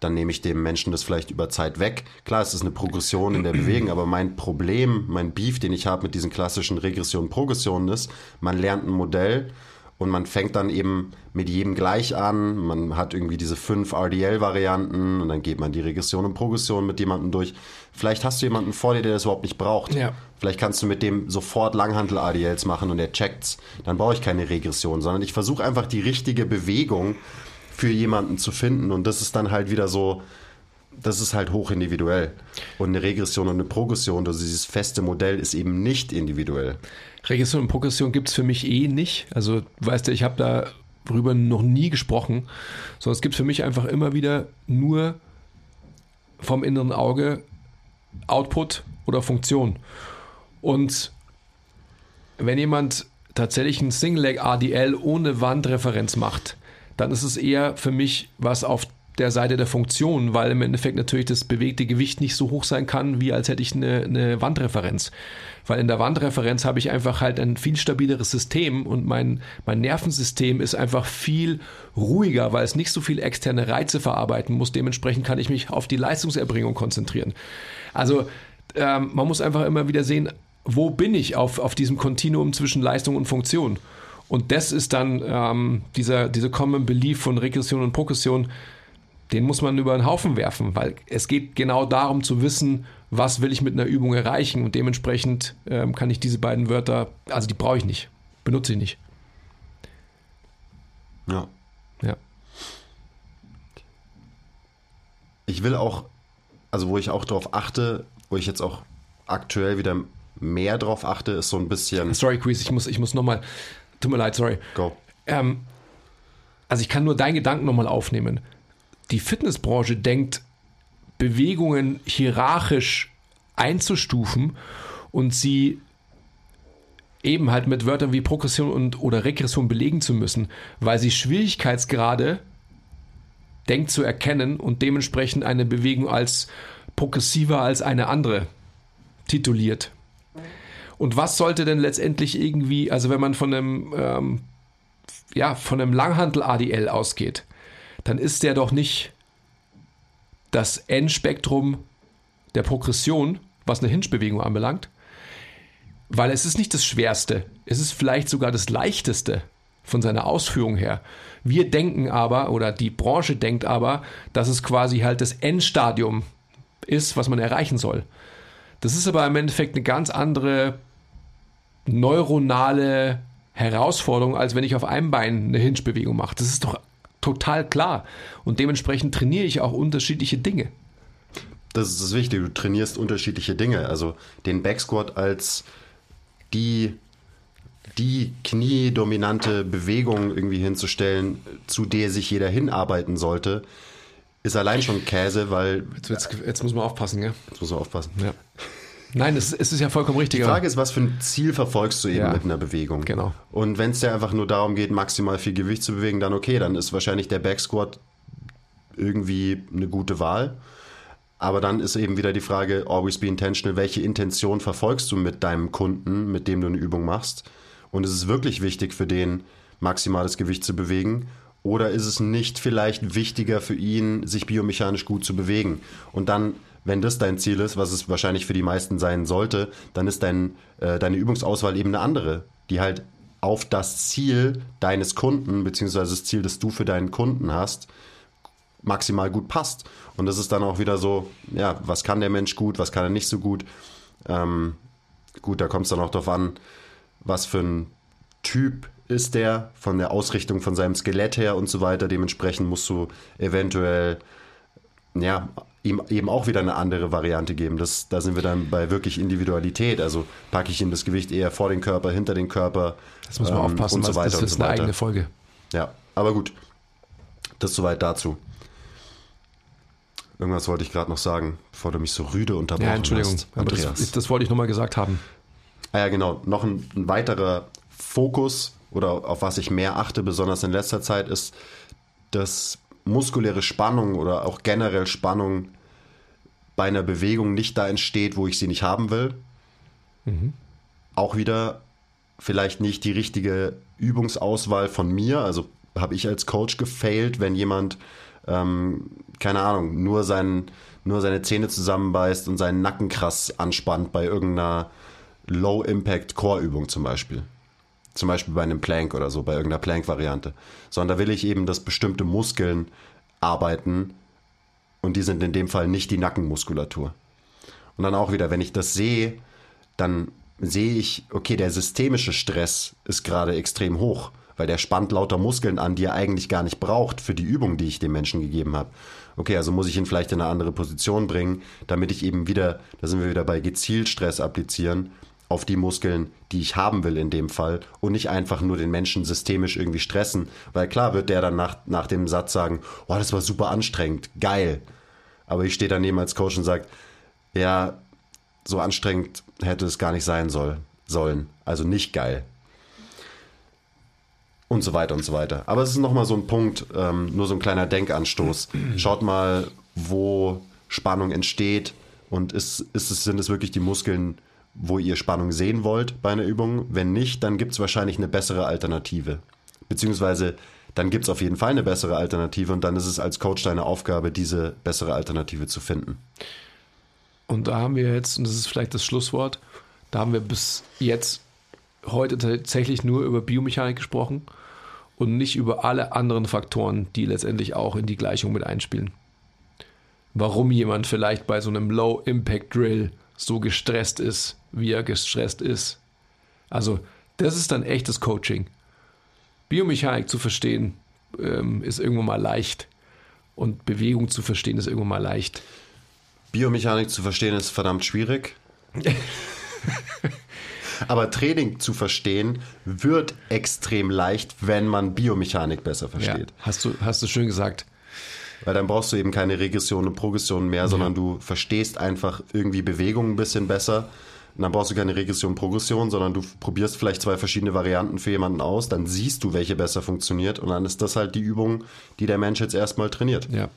dann nehme ich dem Menschen das vielleicht über Zeit weg. Klar, es ist eine Progression in der Bewegung, aber mein Problem, mein Beef, den ich habe mit diesen klassischen Regressionen, Progressionen ist, man lernt ein Modell und man fängt dann eben mit jedem gleich an. Man hat irgendwie diese fünf RDL-Varianten und dann geht man die Regression und Progression mit jemandem durch. Vielleicht hast du jemanden vor dir, der das überhaupt nicht braucht. Ja. Vielleicht kannst du mit dem sofort Langhantel-ADLs machen und er checkt's. Dann brauche ich keine Regression, sondern ich versuche einfach die richtige Bewegung für jemanden zu finden. Und das ist dann halt wieder so, das ist halt hoch individuell. Und eine Regression und eine Progression, also dieses feste Modell ist eben nicht individuell. Regression und Progression gibt es für mich eh nicht. Also, weißt du, ich habe darüber noch nie gesprochen, sondern es gibt für mich einfach immer wieder nur vom inneren Auge Output oder Funktion. Und wenn jemand tatsächlich ein Single-Leg ADL ohne Wandreferenz macht, dann ist es eher für mich was auf der Seite der Funktion, weil im Endeffekt natürlich das bewegte Gewicht nicht so hoch sein kann, wie als hätte ich eine, eine Wandreferenz. Weil in der Wandreferenz habe ich einfach halt ein viel stabileres System und mein, mein Nervensystem ist einfach viel ruhiger, weil es nicht so viel externe Reize verarbeiten muss. Dementsprechend kann ich mich auf die Leistungserbringung konzentrieren. Also ähm, man muss einfach immer wieder sehen, wo bin ich auf, auf diesem Kontinuum zwischen Leistung und Funktion. Und das ist dann ähm, dieser, dieser Common Belief von Regression und Progression, den muss man über den Haufen werfen, weil es geht genau darum zu wissen, was will ich mit einer Übung erreichen und dementsprechend ähm, kann ich diese beiden Wörter, also die brauche ich nicht, benutze ich nicht. Ja. Ja. Ich will auch, also wo ich auch darauf achte, wo ich jetzt auch aktuell wieder mehr drauf achte, ist so ein bisschen. Sorry, Chris, ich muss, ich muss nochmal Tut mir leid, sorry. Go. Ähm, also ich kann nur deinen Gedanken nochmal aufnehmen. Die Fitnessbranche denkt, Bewegungen hierarchisch einzustufen und sie eben halt mit Wörtern wie Progression und oder Regression belegen zu müssen, weil sie Schwierigkeitsgrade denkt zu erkennen und dementsprechend eine Bewegung als progressiver als eine andere tituliert. Und was sollte denn letztendlich irgendwie, also wenn man von einem, ähm, ja, von einem Langhantel-ADL ausgeht, dann ist der doch nicht das Endspektrum der Progression, was eine Hinge-Bewegung anbelangt, weil es ist nicht das Schwerste, es ist vielleicht sogar das Leichteste von seiner Ausführung her. Wir denken aber, oder die Branche denkt aber, dass es quasi halt das Endstadium ist, was man erreichen soll. Das ist aber im Endeffekt eine ganz andere neuronale Herausforderung, als wenn ich auf einem Bein eine Hinge-Bewegung mache. Das ist doch total klar. Und dementsprechend trainiere ich auch unterschiedliche Dinge. Das ist das Wichtige, du trainierst unterschiedliche Dinge. Also den Backsquat als die, die kniedominante Bewegung irgendwie hinzustellen, zu der sich jeder hinarbeiten sollte, ist allein schon Käse, weil. Jetzt, jetzt, jetzt muss man aufpassen, ja? Jetzt muss man aufpassen. Ja. Nein, es, es, ist ja vollkommen richtig. Die Frage ist, was für ein Ziel verfolgst du eben ja, mit einer Bewegung? Genau. Und wenn es dir einfach nur darum geht, maximal viel Gewicht zu bewegen, dann okay, dann ist wahrscheinlich der Backsquat irgendwie eine gute Wahl. Aber dann ist eben wieder die Frage, always be intentional, welche Intention verfolgst du mit deinem Kunden, mit dem du eine Übung machst? Und ist es wirklich wichtig für den, maximales Gewicht zu bewegen? Oder ist es nicht vielleicht wichtiger für ihn, sich biomechanisch gut zu bewegen? Und dann wenn das dein Ziel ist, was es wahrscheinlich für die meisten sein sollte, dann ist dein, äh, deine Übungsauswahl eben eine andere, die halt auf das Ziel deines Kunden, beziehungsweise das Ziel, das du für deinen Kunden hast, maximal gut passt. Und das ist dann auch wieder so, ja, was kann der Mensch gut, was kann er nicht so gut. Ähm, gut, da kommt es dann auch darauf an, was für ein Typ ist der, von der Ausrichtung von seinem Skelett her und so weiter. Dementsprechend musst du eventuell, ja, ihm eben auch wieder eine andere Variante geben. Das, da sind wir dann bei wirklich Individualität. Also packe ich ihm das Gewicht eher vor den Körper, hinter den Körper. Das muss man ähm, aufpassen, und so weiter das ist so eine eigene Folge. Ja, aber gut. Das soweit dazu. Irgendwas wollte ich gerade noch sagen, bevor du mich so rüde unterbrochen ja, Entschuldigung, hast. aber das, das, wollte ich nochmal gesagt haben. Ah ja, genau. Noch ein, ein weiterer Fokus oder auf was ich mehr achte, besonders in letzter Zeit, ist, dass muskuläre Spannung oder auch generell Spannung bei einer Bewegung nicht da entsteht, wo ich sie nicht haben will. Mhm. Auch wieder vielleicht nicht die richtige Übungsauswahl von mir. Also habe ich als Coach gefailt, wenn jemand, ähm, keine Ahnung, nur, sein, nur seine Zähne zusammenbeißt und seinen Nacken krass anspannt bei irgendeiner Low-Impact-Core-Übung zum Beispiel. Zum Beispiel bei einem Plank oder so, bei irgendeiner Plank-Variante. Sondern da will ich eben, dass bestimmte Muskeln arbeiten und die sind in dem Fall nicht die Nackenmuskulatur. Und dann auch wieder, wenn ich das sehe, dann sehe ich, okay, der systemische Stress ist gerade extrem hoch, weil der spannt lauter Muskeln an, die er eigentlich gar nicht braucht für die Übung, die ich dem Menschen gegeben habe. Okay, also muss ich ihn vielleicht in eine andere Position bringen, damit ich eben wieder, da sind wir wieder bei gezielt Stress applizieren, auf die Muskeln, die ich haben will in dem Fall und nicht einfach nur den Menschen systemisch irgendwie stressen, weil klar wird der dann nach, nach dem Satz sagen, oh, das war super anstrengend, geil. Aber ich stehe daneben als Coach und sage, ja, so anstrengend hätte es gar nicht sein soll, sollen. Also nicht geil. Und so weiter und so weiter. Aber es ist nochmal so ein Punkt, ähm, nur so ein kleiner Denkanstoß. Schaut mal, wo Spannung entsteht und ist, ist es, sind es wirklich die Muskeln, wo ihr Spannung sehen wollt bei einer Übung. Wenn nicht, dann gibt es wahrscheinlich eine bessere Alternative. Beziehungsweise dann gibt es auf jeden Fall eine bessere Alternative und dann ist es als Coach deine Aufgabe, diese bessere Alternative zu finden. Und da haben wir jetzt, und das ist vielleicht das Schlusswort, da haben wir bis jetzt heute tatsächlich nur über Biomechanik gesprochen und nicht über alle anderen Faktoren, die letztendlich auch in die Gleichung mit einspielen. Warum jemand vielleicht bei so einem Low-Impact-Drill so gestresst ist, wie er gestresst ist. Also, das ist dann echtes Coaching. Biomechanik zu verstehen ähm, ist irgendwo mal leicht und Bewegung zu verstehen ist irgendwo mal leicht. Biomechanik zu verstehen ist verdammt schwierig. Aber Training zu verstehen wird extrem leicht, wenn man Biomechanik besser versteht. Ja, hast du, hast du schön gesagt. Weil dann brauchst du eben keine Regression und Progression mehr, sondern du verstehst einfach irgendwie Bewegungen ein bisschen besser. Und dann brauchst du keine Regression und Progression, sondern du probierst vielleicht zwei verschiedene Varianten für jemanden aus, dann siehst du, welche besser funktioniert und dann ist das halt die Übung, die der Mensch jetzt erstmal trainiert. Ja.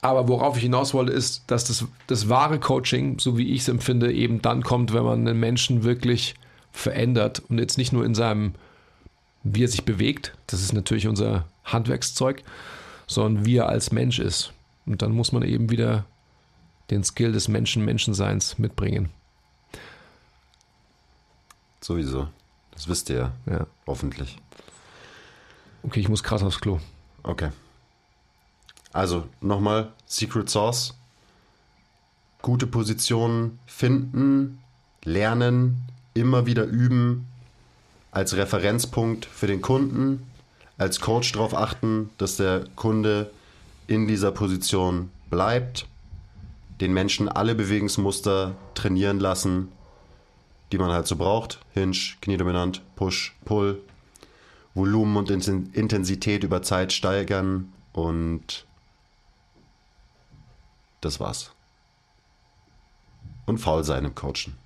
Aber worauf ich hinaus wollte, ist, dass das, das wahre Coaching, so wie ich es empfinde, eben dann kommt, wenn man einen Menschen wirklich verändert und jetzt nicht nur in seinem, wie er sich bewegt, das ist natürlich unser Handwerkszeug, sondern wie er als Mensch ist. Und dann muss man eben wieder den Skill des Menschen, Menschenseins mitbringen. Sowieso. Das wisst ihr ja. ja. Hoffentlich. Okay, ich muss krass aufs Klo. Okay. Also nochmal, Secret Source. Gute Positionen finden, lernen, immer wieder üben, als Referenzpunkt für den Kunden, als Coach darauf achten, dass der Kunde in dieser Position bleibt, den Menschen alle Bewegungsmuster trainieren lassen, die man halt so braucht. Hinge, Kniedominant, Push, Pull, Volumen und Intensität über Zeit steigern und das war's. Und faul sein im Coachen.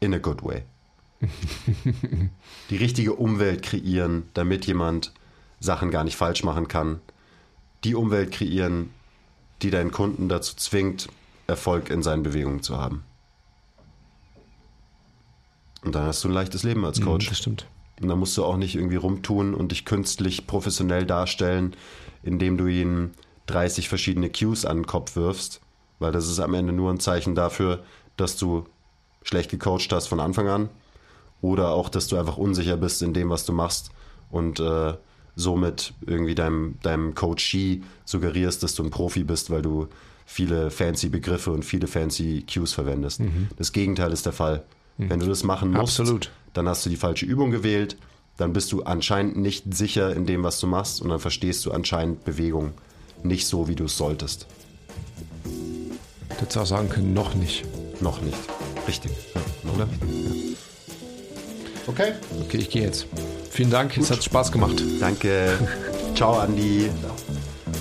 In a good way. die richtige Umwelt kreieren, damit jemand Sachen gar nicht falsch machen kann. Die Umwelt kreieren, die deinen Kunden dazu zwingt, Erfolg in seinen Bewegungen zu haben. Und dann hast du ein leichtes Leben als mhm, Coach. das stimmt. Und dann musst du auch nicht irgendwie rumtun und dich künstlich professionell darstellen, indem du ihnen 30 verschiedene Cues an den Kopf wirfst, weil das ist am Ende nur ein Zeichen dafür, dass du schlecht gecoacht hast von Anfang an oder auch, dass du einfach unsicher bist in dem, was du machst und äh, somit irgendwie deinem, deinem Coachee suggerierst, dass du ein Profi bist, weil du viele fancy Begriffe und viele fancy Cues verwendest. Mhm. Das Gegenteil ist der Fall. Wenn du das machen musst, Absolut. dann hast du die falsche Übung gewählt, dann bist du anscheinend nicht sicher in dem, was du machst und dann verstehst du anscheinend Bewegung nicht so, wie du es solltest. Du hättest auch sagen können, noch nicht. Noch nicht. Richtig. Ja, noch Oder? nicht. Okay. Okay, ich gehe jetzt. Vielen Dank, es hat Spaß gemacht. Danke. Ciao, Andi.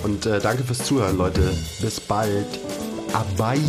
Und äh, danke fürs Zuhören, Leute. Bis bald. Bye.